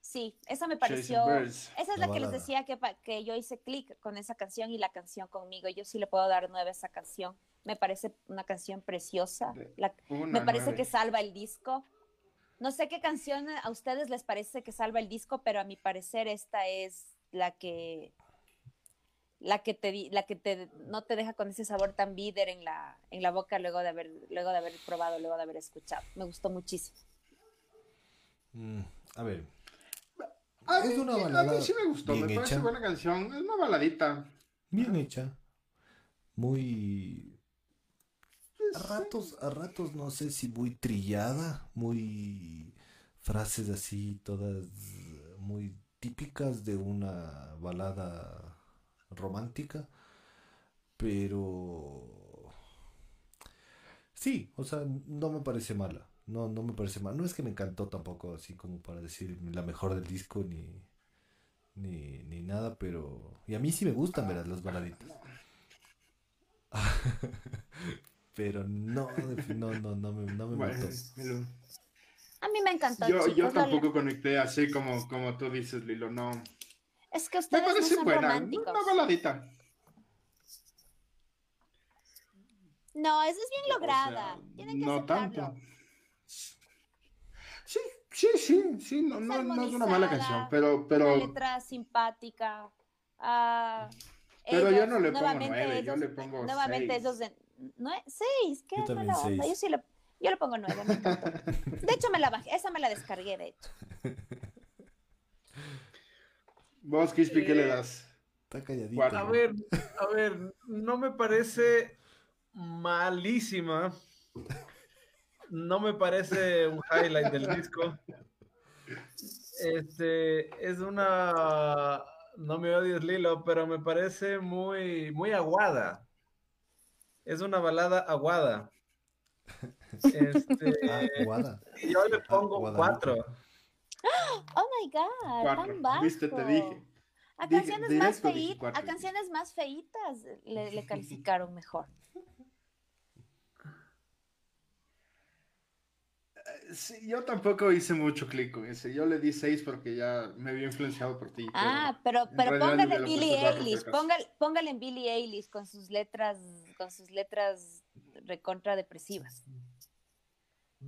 Sí, esa me Chasing pareció. Birds. Esa es La la, que les decía que, que yo hice clic con esa canción y la canción conmigo. Yo sí le puedo dar nueve a esa canción. Me parece una canción preciosa. De- La- Una, me parece nueve. que salva el disco. No sé qué canción a ustedes les parece que salva el disco, pero a mi parecer esta es la que la que te di- la que te no te deja con ese sabor tan bitter en la en la boca luego de haber luego de haber probado, luego de haber escuchado. Me gustó muchísimo. Mm, a ver. A Es mí, una a mí balada sí me gustó, bien me parece hecha. buena canción. Es una baladita. Bien hecha. Muy. A ratos, a ratos no sé si muy trillada, muy frases así, todas muy típicas de una balada romántica, pero sí, o sea, no me parece mala, no, no me parece mala, no es que me encantó tampoco así como para decir la mejor del disco ni, ni, ni nada, pero y a mí sí me gustan ver las baladitas. Pero no, no, no, no me, no me Bueno, mató. me lo- A mí me encantó. Yo, yo chicos, tampoco conecté así como, como tú dices, Lilo. No. Es que Me ustedes no parece son buena. románticos. Una baladita. No, esa es bien O sea, lograda. Tienen que no aceptarlo. tanto. Sí, sí, sí, sí, no, no, no es una mala canción, pero, Una pero, letra simpática. ah, Pero yo no le pongo yo le pongo Nuevamente seis. esos de... seis, qué Yo también mala onda. seis. Yo sí le, yo le pongo nueve, me encantó. De hecho, me la bajé, esa me la descargué, de hecho. vos, Kispi, ¿qué le Eh, das? Está calladito. A ver, a ver, no me parece malísima. No me parece un highlight del disco. Este es una no me odies Lilo, pero me parece muy muy aguada. Es una balada aguada. Este, Ah, y yo le pongo Guadalupe. cuatro. Oh my god, Cuatro. tan bajo. Viste, te dije. A Dije- canciones, más, a canciones más feitas le, le calificaron mejor. Sí, yo tampoco hice mucho clic con ese. Yo le di seis porque ya me había influenciado por ti. Ah, pero, pero realidad póngale Billie Eilish, póngale, póngale en Billie Eilish con sus letras, con sus letras recontra depresivas.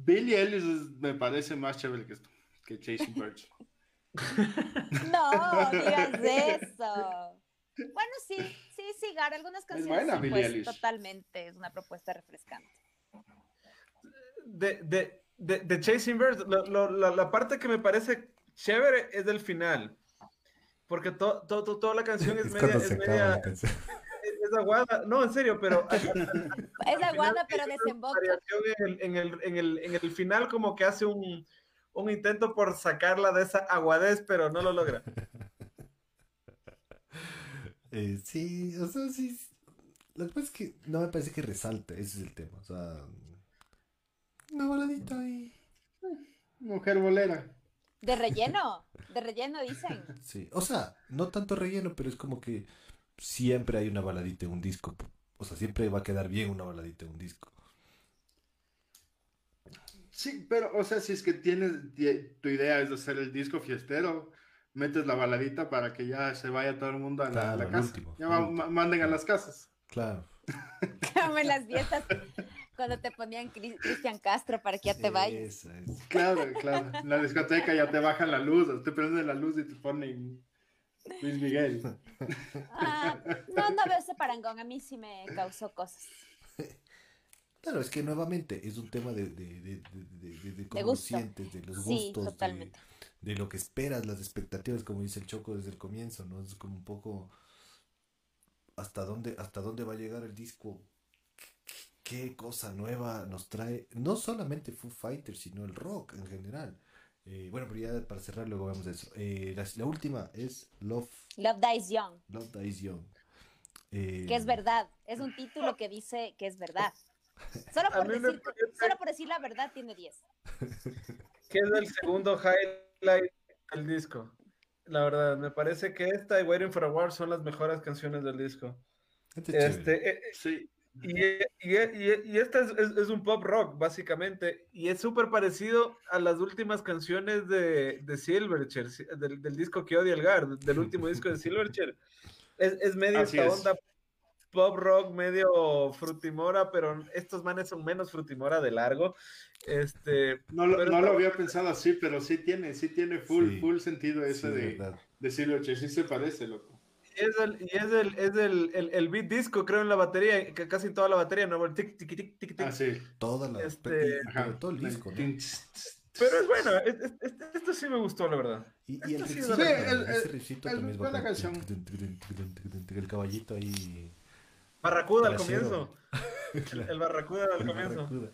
Billie Ellis es- me parece más chévere que esto, que Chasing Birds. No, digas eso. Bueno, sí, sí, sí, Gar, algunas canciones buena, sí, Billie pues, totalmente, es una propuesta refrescante. de, de, de, de Chasing Birds, lo- lo- la, la parte que me parece chévere es del final. Porque to, to- to- toda la canción es, Es media, cuando es, media- la canción. Es- aguada. No, en serio, pero Es aguada, final pero desemboca. En el, en, el, en, el, en el final como que hace un, un intento por sacarla de esa aguadez, pero no lo logra. Eh, sí, o sea, sí. sí. Lo que pasa es que no me parece que resalte, ese es el tema. O sea, una baladita ahí. Mujer bolera. De relleno, de relleno dicen. Sí, o sea, no tanto relleno, pero es como que siempre hay una baladita en un disco. O sea, siempre va a quedar bien una baladita en un disco. Sí, pero, o sea, si es que tienes, ti- tu idea es de hacer el disco fiestero, metes la baladita para que ya se vaya todo el mundo a la, Claro, a la el casa. último, ya último. ma- manden a las casas. Claro. Como en las fiestas, cuando te ponían Cris- Cristian Castro para que ya te vayas. Es. Claro, claro. En la discoteca ya te bajan la luz, te prenden la luz y te ponen Luis Miguel. Ah, no, no veo ese parangón, a mí sí me causó cosas. Claro, es que nuevamente es un tema de, de, de, de, de- sientes, de los Sí, gustos, de- totalmente. de lo que esperas, las expectativas, como dice el Choco desde el comienzo, ¿no? Es como un poco hasta dónde, hasta dónde va a llegar el disco, qué, qué cosa nueva nos trae, no solamente Foo Fighters, sino el rock en general. Eh, bueno, pero ya para cerrar luego vemos eso. Eh, la, la última es Love, Love Dies Young, Love Dies Young. Eh, que es verdad. Es un título que dice que es verdad. Solo A por, decir, parece- solo por decir la verdad tiene 10. que es el segundo highlight del disco. La verdad, me parece que esta y Waiting for a War son las mejores canciones del disco. este. Este, eh, Sí. Y, y, y, y esta es, es- es un pop rock, básicamente, y es súper parecido a las últimas canciones de, de Silverchair, sí, del, del disco que odia el Gar, del último disco de Silverchair. Es, es medio Así esta es. onda pop rock, medio frutimora, pero estos manes son menos frutimora de largo. Este, No, lo, Pero no lo había pensado así, pero sí tiene, sí tiene full, Sí. full sentido Sí, ese es de, de Silverchair, sí se parece, loco. Y es el, y es el, es el, el, el beat disco, creo, en la batería, que casi en toda la batería, ¿no? El tic, tic, tic, tic, tic. Ah, sí. Toda la, Este, Ajá. todo el disco, Pero es bueno, es- es- es- esto sí me gustó, la verdad. Y, y el sí riffcito, Sí, el- ese el- buena canción. El caballito ahí. Barracuda al comienzo. El, el Barracuda al el comienzo. barracuda.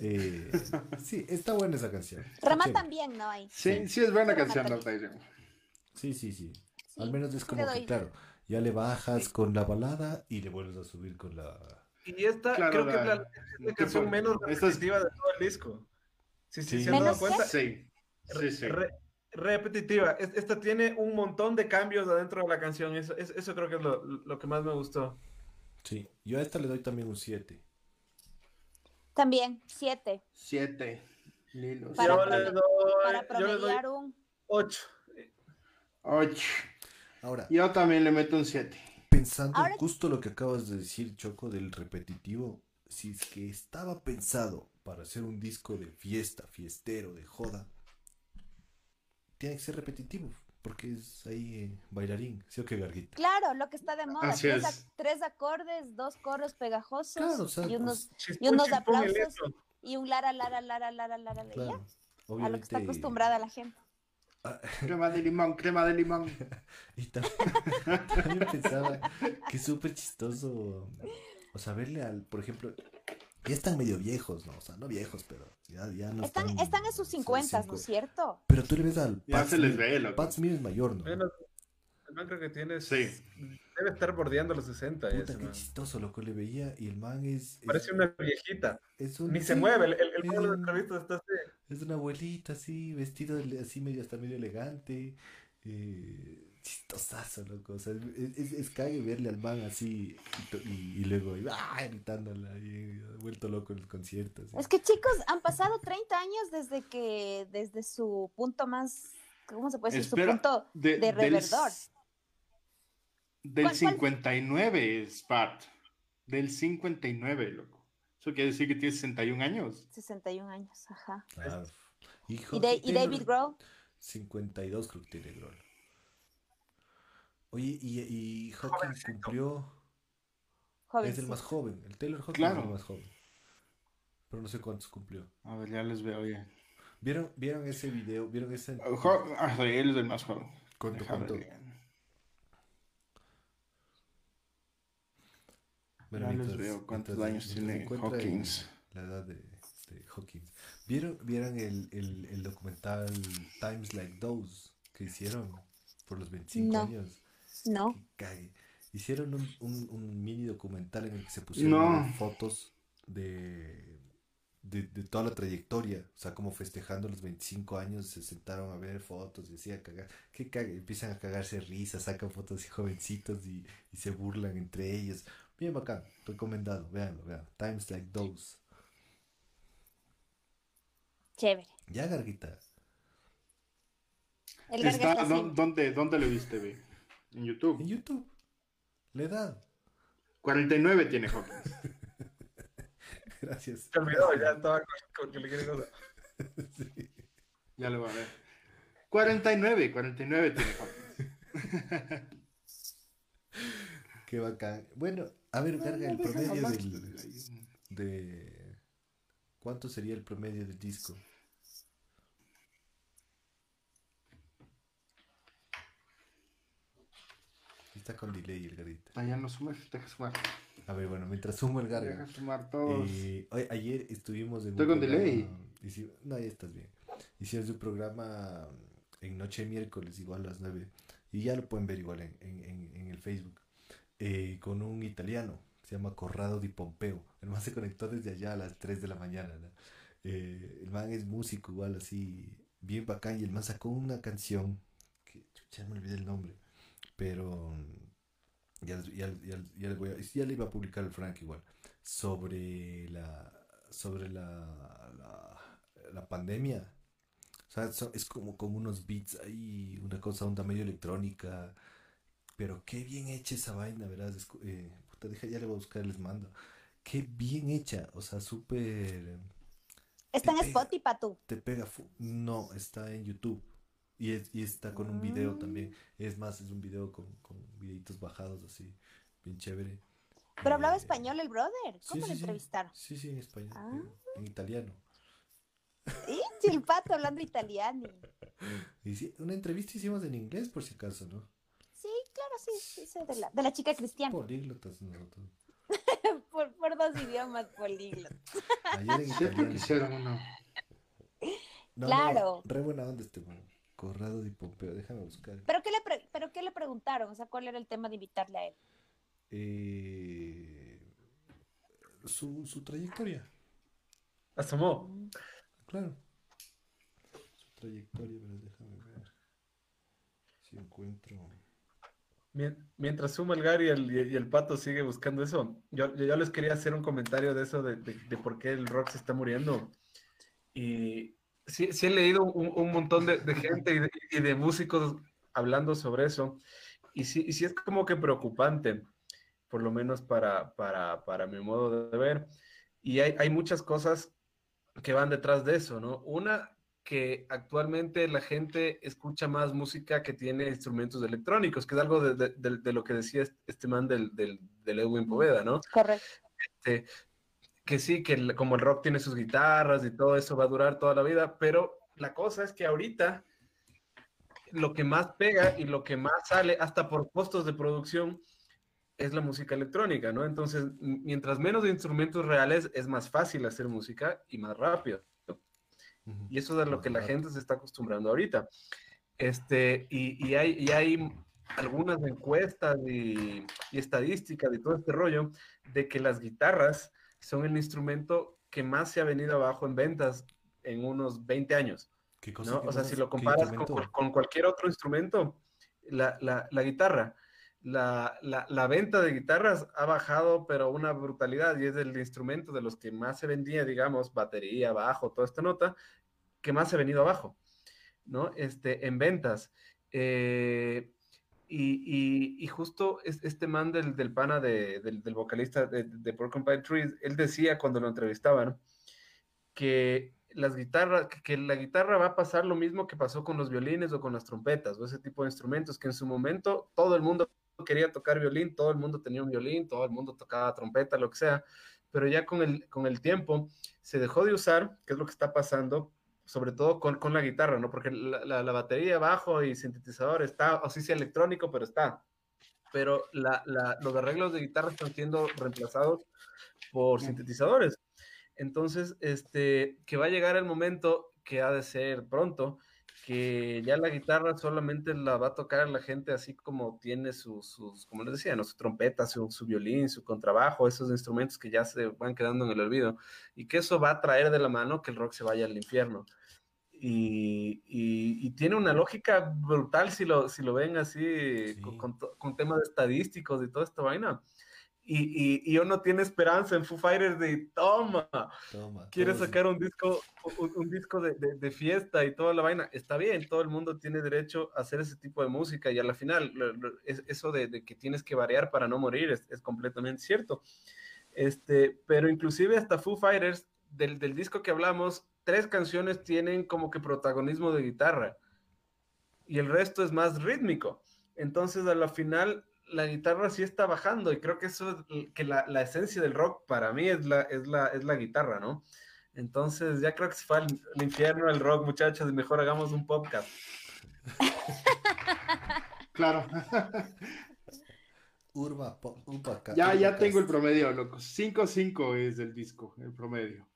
Eh, sí, está buena esa canción. Rama también, ¿no hay? Sí, sí es buena canción, Young. Sí, sí, sí. Sí, Al menos es como que, claro, ya le bajas con la balada y le vuelves a subir con la. Y esta Claro, creo que es la- la, la canción menos repetitiva de todo el disco. Sí, sí, Sí. ¿se han dado ¿Menos cuenta? Sí, sí, sí. Re- repetitiva. Es- Esta tiene un montón de cambios adentro de la canción. Eso, eso, eso creo que es lo, lo que más me gustó. Sí, yo a esta le doy también un 7. También, 7. Siete. Lilos. Para yo le doy, Para yo le doy promediar un... 8. Ocho. Ahora, Yo también le meto un 7. pensando Ahora- justo lo que acabas de decir, Choco, del repetitivo, si es que estaba pensado para hacer un disco de fiesta, fiestero, de joda, tiene que ser repetitivo, porque es ahí eh, bailarín, ¿sí o qué, Garguita? Claro, lo que está de moda. Así Tres, es. ac- tres acordes, dos coros pegajosos Claro, o sea, y unos, Chispún, y unos aplausos. y un lara, lara, lara, lara, lara, lara, Claro. a lo que está acostumbrada la gente. Crema de limón, crema de limón. Y también, también pensaba que es súper chistoso, o sea, verle al, por ejemplo, ya están medio viejos, ¿no? O sea, no viejos, pero ya, ya no Están, están... están en sus 50, ¿no es cierto? Pero tú le ves al Ya Pat se les ve, loco. Pat Smith es mayor, ¿no? Bueno, el man creo que tiene. Sí. Debe estar bordeando los 60. Puta, ese qué man. chistoso, loco, le veía y el man es... es- Parece una viejita. es un- Ni se sí, mueve. El, el, el es pueblo de un- entrevistas está así. Es una abuelita así, vestido así medio, hasta medio elegante. Eh, chistosazo, loco. O sea, es, es, es cague verle al man así y, to- y- y luego ¡ah! gritándola y vuelto loco en el concierto. así. Es que chicos, han pasado 30 años desde que, desde su punto más, ¿cómo se puede decir? Su punto de- de del- reverdor. Del ¿Cuál- cuál? 59 es Pat. Del 59, loco. Eso quiere decir que tiene 61 años. 61 años, ajá. Claro. Y, Y, de- David Grohl, 52 creo que tiene Grohl. Oye, y, y Hawkins cumplió... joven. Es el más joven. El Taylor Hawkins Claro. es el más joven. Pero no sé cuántos cumplió. A ver, ya les veo ya. ¿Vieron, ¿vieron ese video? ¿Vieron ese... Jo- ah, sí, él es el más joven. ¿Cuánto, ver cuánto? bien. Bueno, Ya mientras- veo cuántos mientras- años mientras tiene Hawkins. La edad de, de Hawkins. ¿Vieron, vieron el, el, el documental Times Like Those que hicieron por los 25 No. años? No. Hicieron un, un, un mini documental en el que se pusieron No. fotos de, de, de toda la trayectoria. O sea, como festejando los 25 años, se sentaron a ver fotos y así a cagar. Qué cague. Empiezan a cagarse risa, sacan fotos de jovencitos y, y se burlan entre ellos. Bien bacán, recomendado, véanlo, vean. Times like those. chévere. Ya, Garguita. El Está, está ¿dó- así. ¿dónde, ¿Dónde lo viste, ve? En En YouTube. YouTube. La edad. 49 tiene Hawkins. Gracias. Se olvidó, ya estaba con, con que le quiere cosa. Sí. Ya lo va a ver. 49, 49 tiene Hawkins. Qué bacán. Bueno, a ver, carga el promedio del, de cuánto sería el promedio del disco. Está con delay el garita. Ah, ya no sume, deja sumar. A ver, bueno, mientras sumo el Deja garga. sumar todos. eh, hoy- ayer estuvimos en Estoy un con programa- delay. no, ya estás bien. Hicimos un programa en noche de miércoles, igual a las 9. Y ya lo pueden ver igual en, en- en- en el Facebook. Eh, con un italiano, se llama Corrado di Pompeo. El man se conectó desde allá a las 3 de la mañana. ¿no? Eh, el man es músico igual así, bien bacán. Y el man sacó una canción, que chucha, me olvidé el nombre, pero mm, ya, ya, ya, ya les voy a- ya le iba a publicar el Frank igual, sobre la, sobre la, la, la pandemia. O sea, es como con unos beats ahí, una cosa onda medio electrónica. Pero qué bien hecha esa vaina, ¿verdad? Eh, puta, deja, ya le voy a buscar, les mando. Qué bien hecha, o sea, súper... Está en pega. Spotify, tú. Te pega... fu- No, está en YouTube. Y, es- y está con un video Ah. también. Es más, es un video con, con videitos bajados así, bien chévere. Pero hablaba Eh, español el brother. ¿Cómo sí, le sí. entrevistaron? Sí, sí, en español, Ah. en, en italiano. Y el pato hablando italiano. Una entrevista hicimos en inglés, por si acaso, ¿no? Sí, claro, sí, sí, de la, de la chica cristiana. Políglotas nosotros. Por, por dos idiomas políglotas. Ayer en quisieron uno. No, Claro. No, re buena onda este man. Corrado de Pompeo, déjame buscar. ¿Pero qué, le pre- ¿Pero qué le preguntaron? O sea, ¿cuál era el tema de invitarle a él? Eh, su, su trayectoria, Asomó. claro. Su trayectoria, pero déjame ver si encuentro. Mien- Mientras suma el Gary y el, y el Pato sigue buscando eso, yo, yo, les quería hacer un comentario de eso, de, de- de por qué el rock se está muriendo. Y sí, sí he leído un, un montón de, de gente y de, y de músicos hablando sobre eso y sí, y sí es como que preocupante, por lo menos para, para, para mi modo de ver. Y hay, hay muchas cosas que van detrás de eso, ¿no? Una, que actualmente la gente escucha más música que tiene instrumentos electrónicos, que es algo de, de, de lo que decía este man del, del, del Edwin Poveda, ¿no? Correcto. Este, que sí, que el, como el rock tiene sus guitarras y todo eso va a durar toda la vida, pero la cosa es que ahorita lo que más pega y lo que más sale, hasta por costos de producción, es la música electrónica, ¿no? Entonces, mientras menos de instrumentos reales, es más fácil hacer música y más rápido. Y eso es a lo que la gente se está acostumbrando ahorita. Este, y, y, hay, y hay algunas encuestas y, y, estadísticas y todo este rollo de que las guitarras son el instrumento que más se ha venido abajo en ventas en unos 20 años. ¿Qué cosa, ¿no? O sea, si lo comparas con, con, cualquier otro instrumento, la, la, la guitarra, la, la, venta de guitarras ha bajado, pero una brutalidad, y es el instrumento de los que más se vendía, digamos, batería, bajo, toda esta nota, que más se ha venido abajo, ¿no? Este, en ventas. Eh, y, y, justo este man del, del pana de, del, vocalista de, de Porcupine Trees, él decía cuando lo entrevistaban que las guitarras, que, la guitarra va a pasar lo mismo que pasó con los violines o con las trompetas o ese tipo de instrumentos, que en su momento todo el mundo quería tocar violín, todo el mundo tenía un violín, todo el mundo tocaba trompeta, lo que sea, pero ya con el, con el tiempo se dejó de usar, que es lo que está pasando, sobre todo con, con la guitarra, ¿no? Porque la, la, la, batería bajo y sintetizador está, o sí sea electrónico, pero está. Pero la, los arreglos de guitarra están siendo reemplazados por sintetizadores. Entonces, este, que va a llegar el momento que ha de ser pronto, que ya la guitarra solamente la va a tocar la gente así como tiene sus, sus como les decía, ¿no? su trompeta, su, su, violín, su contrabajo, esos instrumentos que ya se van quedando en el olvido, y que eso va a traer de la mano que el rock se vaya al infierno. Y, y, y tiene una lógica brutal si lo, si lo ven así, sí. con, con, con, temas estadísticos y toda esta vaina y, y, y, uno tiene esperanza en Foo Fighters de toma, toma quiere sacar un disco, un, un disco de, de, de, fiesta y toda la vaina, está bien, todo el mundo tiene derecho a hacer ese tipo de música y a la final lo, lo, es, eso de, de, que tienes que variar para no morir es, es, completamente cierto. Este, pero inclusive hasta Foo Fighters, del, del disco que hablamos, tres canciones tienen como que protagonismo de guitarra y el resto es más rítmico. Entonces a la final la guitarra sí está bajando y creo que eso es que la, la, esencia del rock para mí es la, es, la, es la guitarra, ¿no? Entonces ya creo que se fue al, al infierno el rock, muchachos, y mejor hagamos un podcast. claro. Urba, urba, ya, ya tengo el promedio, loco. 5-5 es el disco, el promedio.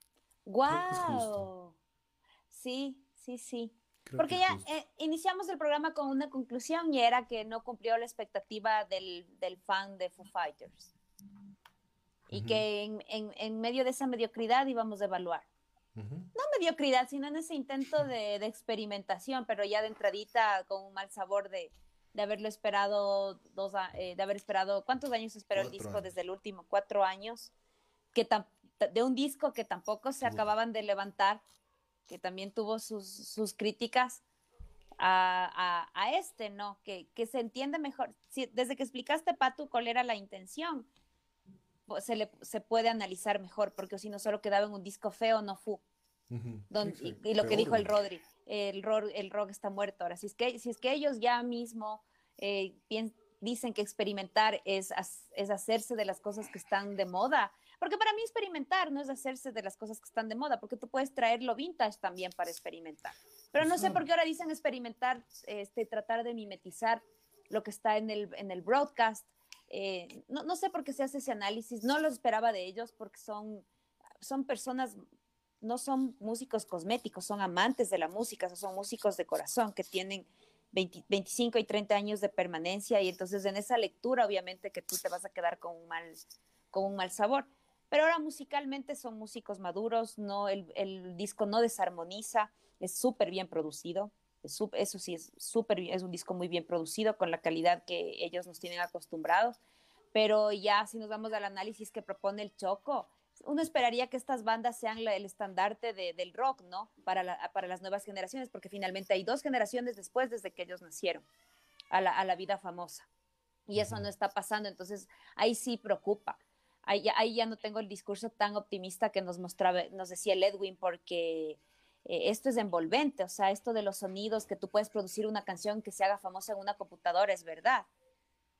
¡Wow! Sí, sí, sí. Creo Porque ya eh, iniciamos el programa con una conclusión y era que no cumplió la expectativa del, del fan de Foo Fighters. Y uh -huh. que en, en, en, medio de esa mediocridad íbamos a evaluar. Uh -huh. No mediocridad, sino en ese intento de, de, experimentación, pero ya de entradita con un mal sabor de, de haberlo esperado, dos, eh, de haber esperado, ¿cuántos años esperó Cuatro el disco años. desde el último? Cuatro años. Que de un disco que tampoco se acababan de levantar que también tuvo sus, sus críticas a, a, a, este, ¿no? Que, que se entiende mejor. Si, desde que explicaste, Patu, cuál era la intención, pues se, le, se puede analizar mejor, porque si no solo quedaba en un disco feo, no fu. Uh -huh. Don, sí, sí. Y, y, lo que dijo el Rodri, el rock, el rock está muerto. Ahora, si es que, si es que ellos ya mismo eh, bien, dicen que experimentar es, es hacerse de las cosas que están de moda, porque para mí experimentar no es hacerse de las cosas que están de moda, porque tú puedes traer lo vintage también para experimentar. Pero no sé por qué ahora dicen experimentar, este, tratar de mimetizar lo que está en el, en el broadcast. Eh, no, no, sé por qué se hace ese análisis, no lo esperaba de ellos porque son, son personas, no son músicos cosméticos, son amantes de la música, son músicos de corazón que tienen 20, 25 y 30 años de permanencia y entonces en esa lectura obviamente que tú te vas a quedar con un mal, con un mal sabor. Pero ahora musicalmente son músicos maduros, no, el, el disco no desarmoniza, es súper bien producido, es eso sí, es súper es un disco muy bien producido con la calidad que ellos nos tienen acostumbrados. Pero ya si nos vamos al análisis que propone el Choco, uno esperaría que estas bandas sean la, el estandarte de, del rock, ¿no? Para, la, para las nuevas generaciones, porque finalmente hay dos generaciones después desde que ellos nacieron. a la, a la vida famosa. Y eso no está pasando, entonces ahí sí preocupa. Ahí, ya- ahí ya no tengo el discurso tan optimista que nos mostraba, nos decía el Edwin, porque eh, esto es envolvente, o sea, esto de los sonidos, que tú puedes producir una canción que se haga famosa en una computadora, es verdad.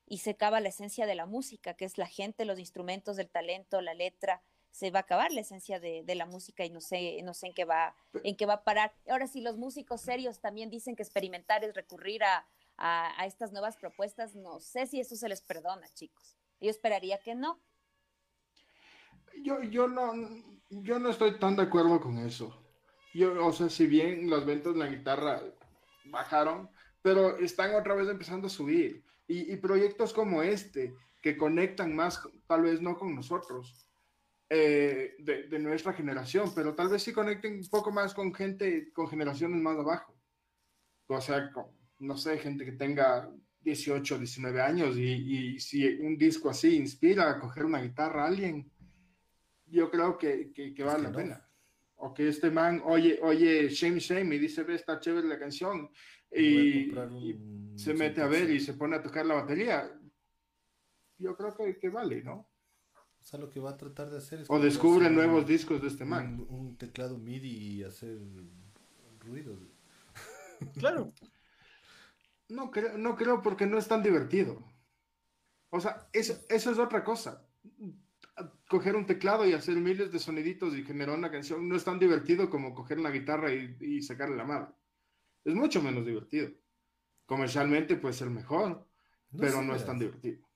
Y se acaba la esencia de la música, que es la gente, los instrumentos, el talento, la letra. Se va a acabar la esencia de, de la música y no sé, no sé en qué va, en qué va a parar. Ahora, si los músicos serios también dicen que experimentar es recurrir a, a, a estas nuevas propuestas, no sé si eso se les perdona, chicos. Yo esperaría que no. Yo, yo no, yo no estoy tan de acuerdo con eso. Yo, o sea, si bien las ventas de la guitarra bajaron, pero están otra vez empezando a subir. Y, y proyectos como este, que conectan más, tal vez no con nosotros, eh, de, de nuestra generación, pero tal vez sí conecten un poco más con gente, con generaciones más abajo. O sea, con, no sé, gente que tenga 18, 19 años y, y si un disco así inspira a coger una guitarra a alguien, yo creo que, que, que vale que la no. pena. O que este man oye, oye, Shame Shame y dice, ve, está chévere la canción. Y, y se mete a ver y se pone a tocar la batería. Yo creo que, que vale, ¿no? O sea, lo que va a tratar de hacer es... O descubre nuevos un- discos de este man. Un, un teclado MIDI y hacer ruidos. Claro. No creo, no creo porque no es tan divertido. O sea, eso, eso es otra cosa. Coger un teclado y hacer miles de soniditos y generar una canción no es tan divertido como coger una guitarra y, y sacarle la madre. Es mucho menos divertido. Comercialmente puede ser mejor, pero sé, no es tan divertido.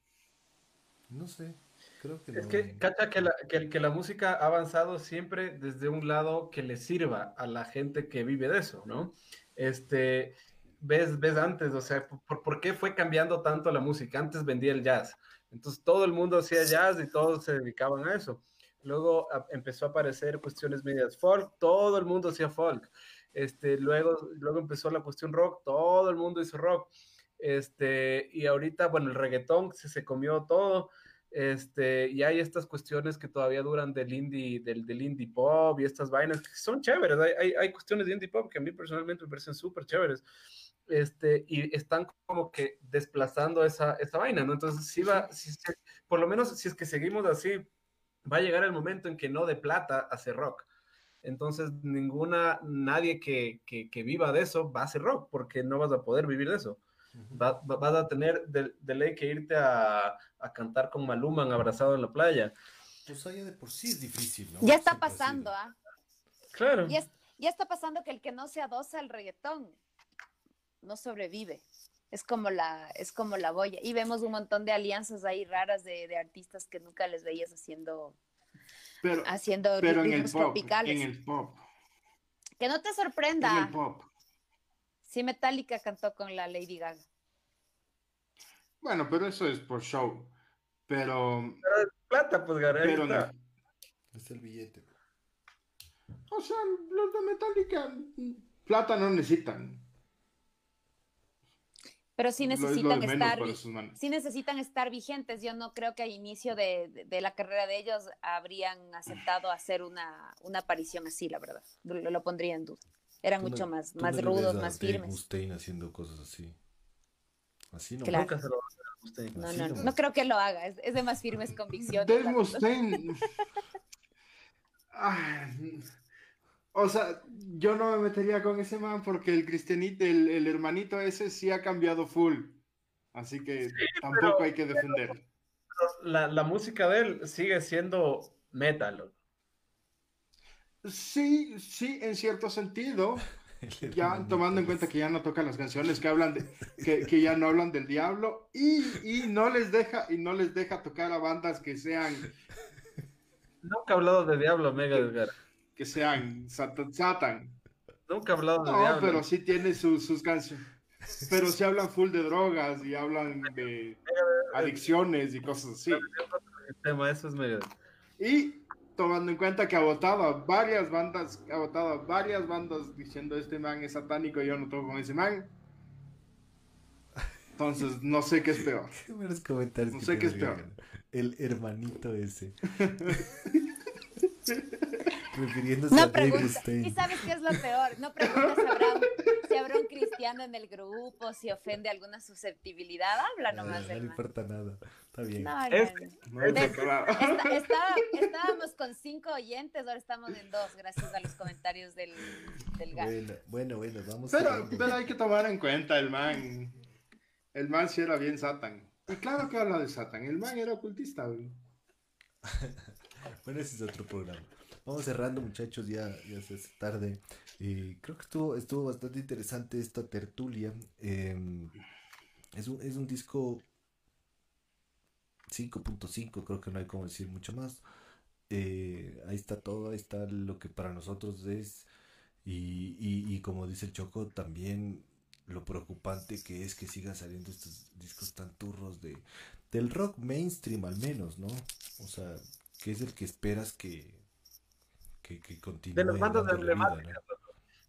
No sé, creo que Es no. que, cacha, que la, que, que la música ha avanzado siempre desde un lado que le sirva a la gente que vive de eso, ¿no? Este, ves, ves antes, o sea, ¿por, ¿por qué fue cambiando tanto la música? Antes vendía el jazz, entonces todo el mundo hacía jazz y todos se dedicaban a eso. Luego a- empezó a aparecer cuestiones medias folk, todo el mundo hacía folk. Este, luego, luego empezó la cuestión rock, todo el mundo hizo rock. Este, y ahorita, bueno, el reggaetón se, se comió todo. Este, y hay estas cuestiones que todavía duran del indie, del, del indie pop y estas vainas que son chéveres. Hay, hay, hay cuestiones de indie pop que a mí personalmente me parecen súper chéveres. Este, y están como que desplazando esa, esa vaina, ¿no? Entonces, sí va, si, si- por lo menos si es que seguimos así, va a llegar el momento en que no de plata hace rock. Entonces, ninguna, nadie que, que, que viva de eso va a hacer rock, porque no vas a poder vivir de eso. Va- va- vas a tener de, de ley que irte a, a cantar con Maluman abrazado en la playa. Pues allá de por sí es difícil, ¿no? Ya está pasando, ¿ah? Claro. Ya, ya está pasando que el que no se adosa al reggaetón no sobrevive. Es como la, es como la boya. Y vemos un montón de alianzas ahí raras de, de artistas que nunca les veías haciendo, Pero, haciendo pero en el pop, tropicales. en el pop, Que no te en sorprenda. el pop. Si Metallica cantó con la Lady Gaga. Bueno, pero eso es por show. Pero, Plata, pues, Garay. pero no. Es el billete. O sea, los de Metallica mm, plata no necesitan. Pero sí Lo- lo necesitan estar, sí necesitan estar vigentes. Yo no creo que al inicio de, de- de la carrera de ellos habrían aceptado hacer una, una aparición así, la verdad. Lo, lo pondría en duda. Eran no- mucho más, tú más no rudos, más Dave firmes. Mustaine haciendo cosas así. Así no. Claro. Nunca se lo va a hacer a usted. No, no, no, no creo que lo haga. Es, es de más firmes convicciones. Dave. Mustaine. Ay, o sea, yo no me metería con ese man porque el cristianito, el, el hermanito ese sí ha cambiado full. Así que tampoco pero- hay que defender. La, la música de él sigue siendo metal. Sí, sí, en cierto sentido. Ya tomando en cuenta que ya no tocan las canciones que hablan de, que, que ya no hablan del diablo y, y no les deja, y no les deja tocar a bandas que sean, Nunca ha hablado de Diablo, Mega Edgar. Que sean Satan. Satan. Nunca ha hablado de No, Diablo. pero sí tiene sus, sus canciones. Pero sí hablan full de drogas y hablan de adicciones y cosas así. El tema, eso es Mega Y tomando en cuenta que ha votado a varias bandas, ha votado a varias bandas diciendo este man es satánico y yo no toco con ese man. Entonces, no sé qué es peor. Qué buenos comentarios. No sé qué es peor. El hermanito ese. refiriéndose No a Dave pregunta. Mustaine. ¿Y sabes qué es lo peor? No preguntas si habrá, un, si habrá un cristiano en el grupo, si ofende alguna susceptibilidad. Habla Ah, nomás no del le importa nada. Está bien. No, Es- no, no. No es. Está- está- estábamos con cinco oyentes, ahora estamos en dos, gracias a los comentarios del, del gato. Bueno, bueno, bueno, vamos Pero, cerrando. pero hay que tomar en cuenta el man. El man sí era bien Satan. Y claro que habla de Satan. El man era ocultista, güey. Bueno, ese es otro programa. Vamos cerrando, muchachos, ya, ya se hace tarde. Eh, creo que estuvo, estuvo bastante interesante esta tertulia. Eh, es, un, es un disco 5.5, creo que no hay como decir mucho más. Eh, ahí está todo, ahí está lo que para nosotros es. Y, y, y como dice el Choco, también lo preocupante que es que sigan saliendo estos discos tan turros de, del rock mainstream al menos, ¿no? O sea, que es el que esperas que, que, que continúe. De las bandas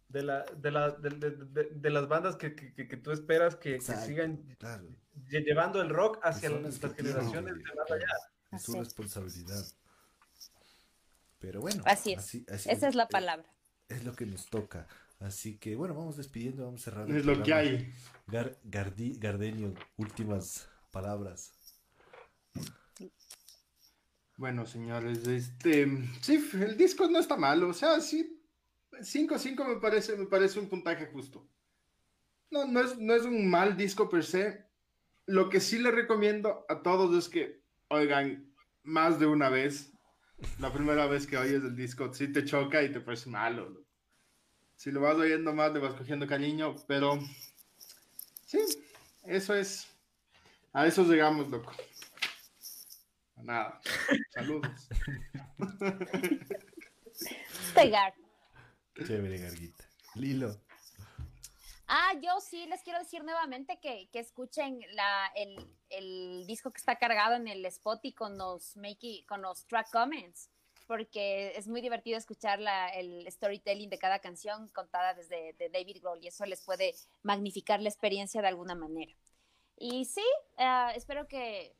de, la, de, la, de, de- de- de las bandas que, que, tú esperas que, Exacto. sigan Claro, llevando el rock hacia tienen generaciones de más allá. es su responsabilidad. Pero bueno, Así es. así- así Esa es la eh, palabra. Es lo que nos toca. Así que bueno, vamos despidiendo, vamos cerrando. Es lo que hay. Gar- Gardi- Gardenio, últimas palabras. Bueno, señores, este. Sí, el disco no está malo. O sea, sí. 5-5 me parece, me parece un puntaje justo. No, no es, no es un mal disco per se. Lo que sí le recomiendo a todos es que oigan más de una vez. La primera vez que oyes el disco, sí te choca y te parece malo. Si lo vas oyendo más, le vas cogiendo cariño, pero sí, eso es. A eso llegamos, loco. Nada. Saludos. Pegar. Chévere, Garguita. Lilo. Ah, yo sí les quiero decir nuevamente que, que escuchen la, el, el disco que está cargado en el Spotify con los, make, con los track comments, porque es muy divertido escuchar la, el storytelling de cada canción contada desde de David Grohl y eso les puede magnificar la experiencia de alguna manera. Y sí, ah, espero que,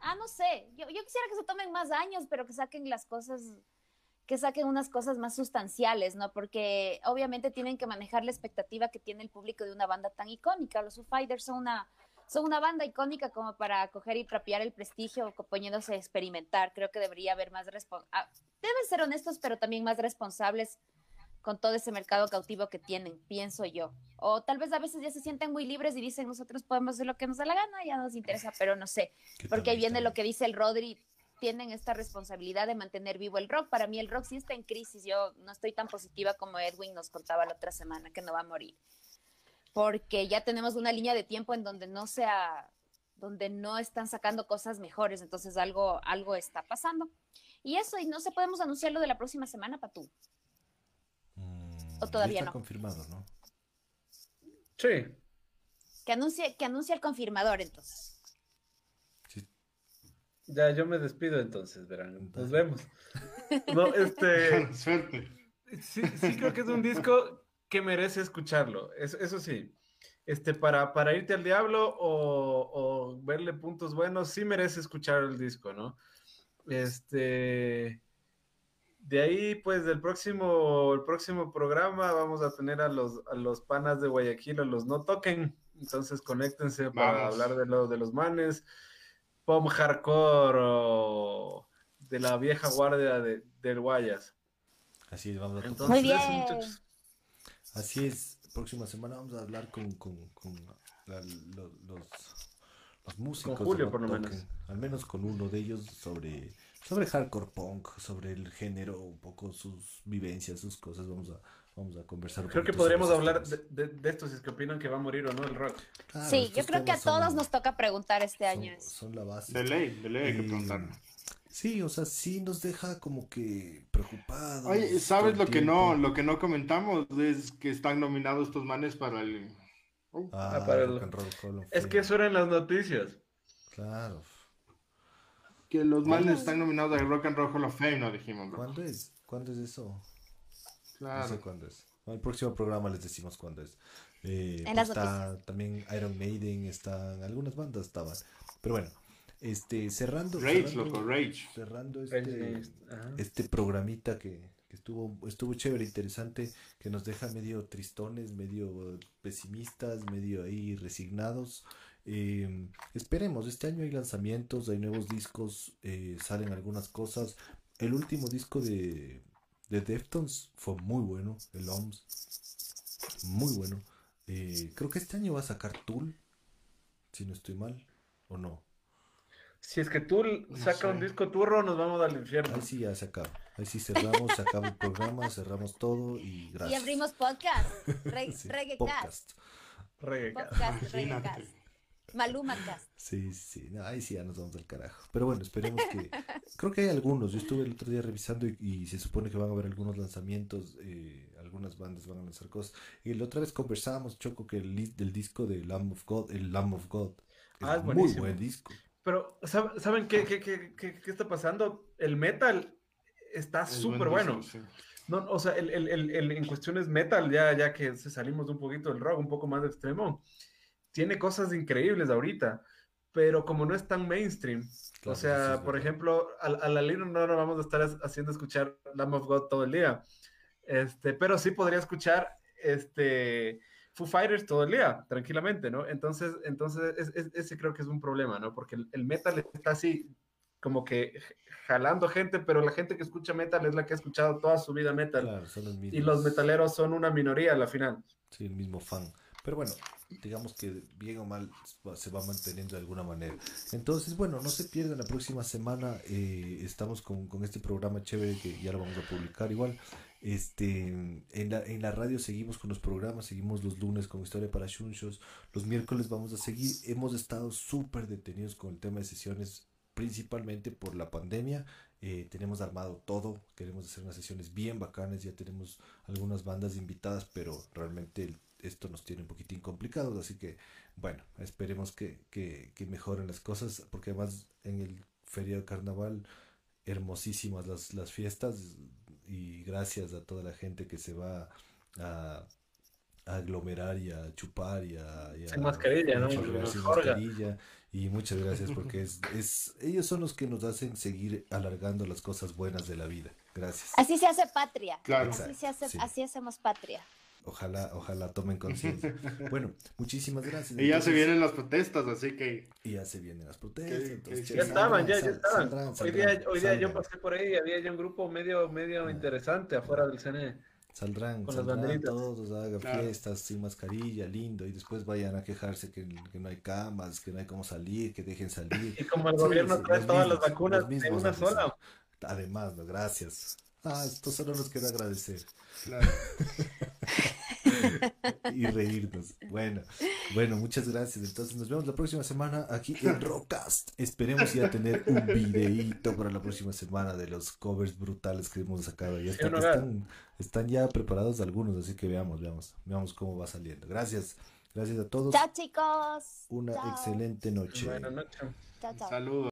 ah, no sé, yo, yo quisiera que se tomen más años, pero que saquen las cosas que saquen unas cosas más sustanciales, ¿no? Porque obviamente tienen que manejar la expectativa que tiene el público de una banda tan icónica. Los Foo Fighters son una, son una banda icónica como para coger y trapear el prestigio poniéndose a experimentar. Creo que debería haber más ah, deben ser honestos, pero también más responsables con todo ese mercado cautivo que tienen, pienso yo. O tal vez a veces ya se sienten muy libres y dicen nosotros podemos hacer lo que nos da la gana, ya nos interesa, pero no sé. ¿Qué Porque ahí viene lo que dice el Rodri, tienen esta responsabilidad de mantener vivo el rock. Para mí el rock sí está en crisis, yo no estoy tan positiva como Edwin nos contaba la otra semana que no va a morir. Porque ya tenemos una línea de tiempo en donde no sea donde no están sacando cosas mejores, entonces algo algo está pasando. Y eso, y no se podemos anunciar lo de la próxima semana, Patú. O todavía está no. confirmado, ¿no? Sí, Que anuncie que anuncie el confirmador entonces. Sí. ya yo me despido entonces, verán. Nos vemos. No, este. Suerte. Sí, sí creo que es un disco que merece escucharlo, eso, eso sí. Este, para, para irte al diablo o, o verle puntos buenos, sí merece escuchar el disco, ¿no? Este, de ahí, pues, del próximo, el próximo programa vamos a tener a los, a los panas de Guayaquil, a los no toquen, entonces conéctense para hablar de, lo, de los manes, pop hardcore o de la vieja guardia de, del Guayas. Así es, vamos a Entonces, Muy bien. Así es, próxima semana vamos a hablar con, con, con la- lo- los, los músicos. Con Julio, por lo menos. Al menos con uno de ellos sobre, sobre hardcore punk, sobre el género, un poco sus vivencias, sus cosas. Vamos a, vamos a conversar. un Creo que podríamos hablar de, de- de esto si es que opinan que va a morir o no el rock. Claro, sí, yo creo que a son- todos nos toca preguntar este año. Son la base. De ley, de ley hay que Y- preguntar. Sí, o sea, sí nos deja como que preocupados. Oye, ¿sabes lo que no, lo que no comentamos? Es que están nominados estos manes para el. Ah, Ah, para el- Roll Es que eso era en las noticias. Claro. que los manes están nominados al Rock and Roll Hall of Fame, no dijimos. loco. ¿Cuándo es? ¿Cuándo es eso? No sé Claro. cuándo es. En el próximo programa les decimos cuándo es. Eh, En las está también Iron Maiden, están algunas bandas estaban. Pero bueno, este cerrando Rage, cerrando, loco, Rage. cerrando este, este programita que que estuvo, estuvo chévere, interesante, que nos deja medio tristones, medio pesimistas, medio ahí resignados. Eh, esperemos, este año hay lanzamientos, hay nuevos discos, eh, salen algunas cosas. El último disco de, de Deftones fue muy bueno, el OMS, muy bueno. Eh, creo que este año va a sacar Tool, si no estoy mal, o no. Si es que tú No saca sé. un disco turro, nos vamos al infierno. Ahí sí ya se acaba. Ahí sí cerramos, se acaba el programa, cerramos todo y Y gracias. abrimos podcast. Re Sí, Reggaecast. podcast. Reggae. Podcast, Imagínate. Reggaecast. Malumacast. Sí, sí, no, ahí sí ya nos vamos al carajo. Pero bueno, esperemos que... Creo que hay algunos. Yo estuve el otro día revisando y, y se supone que van a haber algunos lanzamientos. eh, algunas bandas van a lanzar cosas. Y la otra vez conversábamos, Choco, que el, del disco de Lamb of God, el Lamb of God, es Ah, es muy buenísimo. buen disco. Pero, ¿sab- ¿saben qué, qué, qué, qué- qué está pasando? El metal está Es súper buen bueno. sí. No, o sea, el, el- el- el- en cuestiones metal, ya, ya que se salimos un poquito del rock, un poco más de extremo, tiene cosas increíbles ahorita, pero como no es tan mainstream, Claro, o sea, es por verdad. ejemplo, a, a la Lino no nos vamos a estar ha- haciendo escuchar Lamb of God todo el día, este, pero sí podría escuchar este, Foo Fighters todo el día, tranquilamente, ¿no? Entonces, entonces es- es- ese creo que es un problema, ¿no? Porque el, el metal está así como que jalando gente, pero la gente que escucha metal es la que ha escuchado toda su vida metal. Claro, son los mismos. Y los metaleros son una minoría a la final. Sí, el mismo fan. Pero bueno, digamos que bien o mal se va manteniendo de alguna manera. Entonces, bueno, no se pierdan la próxima semana. eh, estamos con, con este programa chévere que ya lo vamos a publicar igual. Este, en la, en la radio seguimos con los programas, seguimos los lunes con Historia para Shunshos. Los miércoles vamos a seguir. Hemos estado súper detenidos con el tema de sesiones, principalmente por la pandemia. Eh, tenemos armado todo, queremos hacer unas sesiones bien bacanas, ya tenemos algunas bandas invitadas, pero realmente el- esto nos tiene un poquitín complicados, así que bueno, esperemos que, que, que mejoren las cosas, porque además en el feriado de carnaval, hermosísimas las, las fiestas y gracias a toda la gente que se va a, a aglomerar y a chupar y a... y a- Sin mascarilla, ¿no? muchas gracias, sin mascarilla. Y muchas gracias porque es, es, ellos son los que nos hacen seguir alargando las cosas buenas de la vida. Gracias. Así se hace patria. Claro. Así, se hace, Sí. así hacemos patria. Ojalá, ojalá tomen conciencia. Bueno, muchísimas gracias. Y ya se Entonces- vienen las protestas, así que Y ya se vienen las protestas. Que- entonces, que- Ya estaban, ya, ya estaban. saldrán, hoy día, saldrán, hoy día yo pasé por ahí y había ya un grupo medio, medio Ah. interesante afuera del CNE. Saldrán, Con las saldrán banderitas. todos, hagan Claro. fiestas sin mascarilla, lindo, y después vayan a quejarse que, que no hay camas, que no hay cómo salir, que dejen salir. Y como el Sí, gobierno trae todas mismos, las vacunas mismos una sola. Además, no, gracias. Ah, esto solo nos queda agradecer claro. y reírnos. Bueno, bueno, muchas gracias. Entonces nos vemos la próxima semana aquí en Rockcast. Esperemos ya tener un videíto para la próxima semana de los covers brutales que hemos sacado. Ya están, uno, están, están ya preparados algunos, así que veamos, veamos, veamos cómo va saliendo. Gracias, gracias a todos. Chao, chicos. Una Chao. excelente noche. Buenas noches. Chao, chao. Saludos.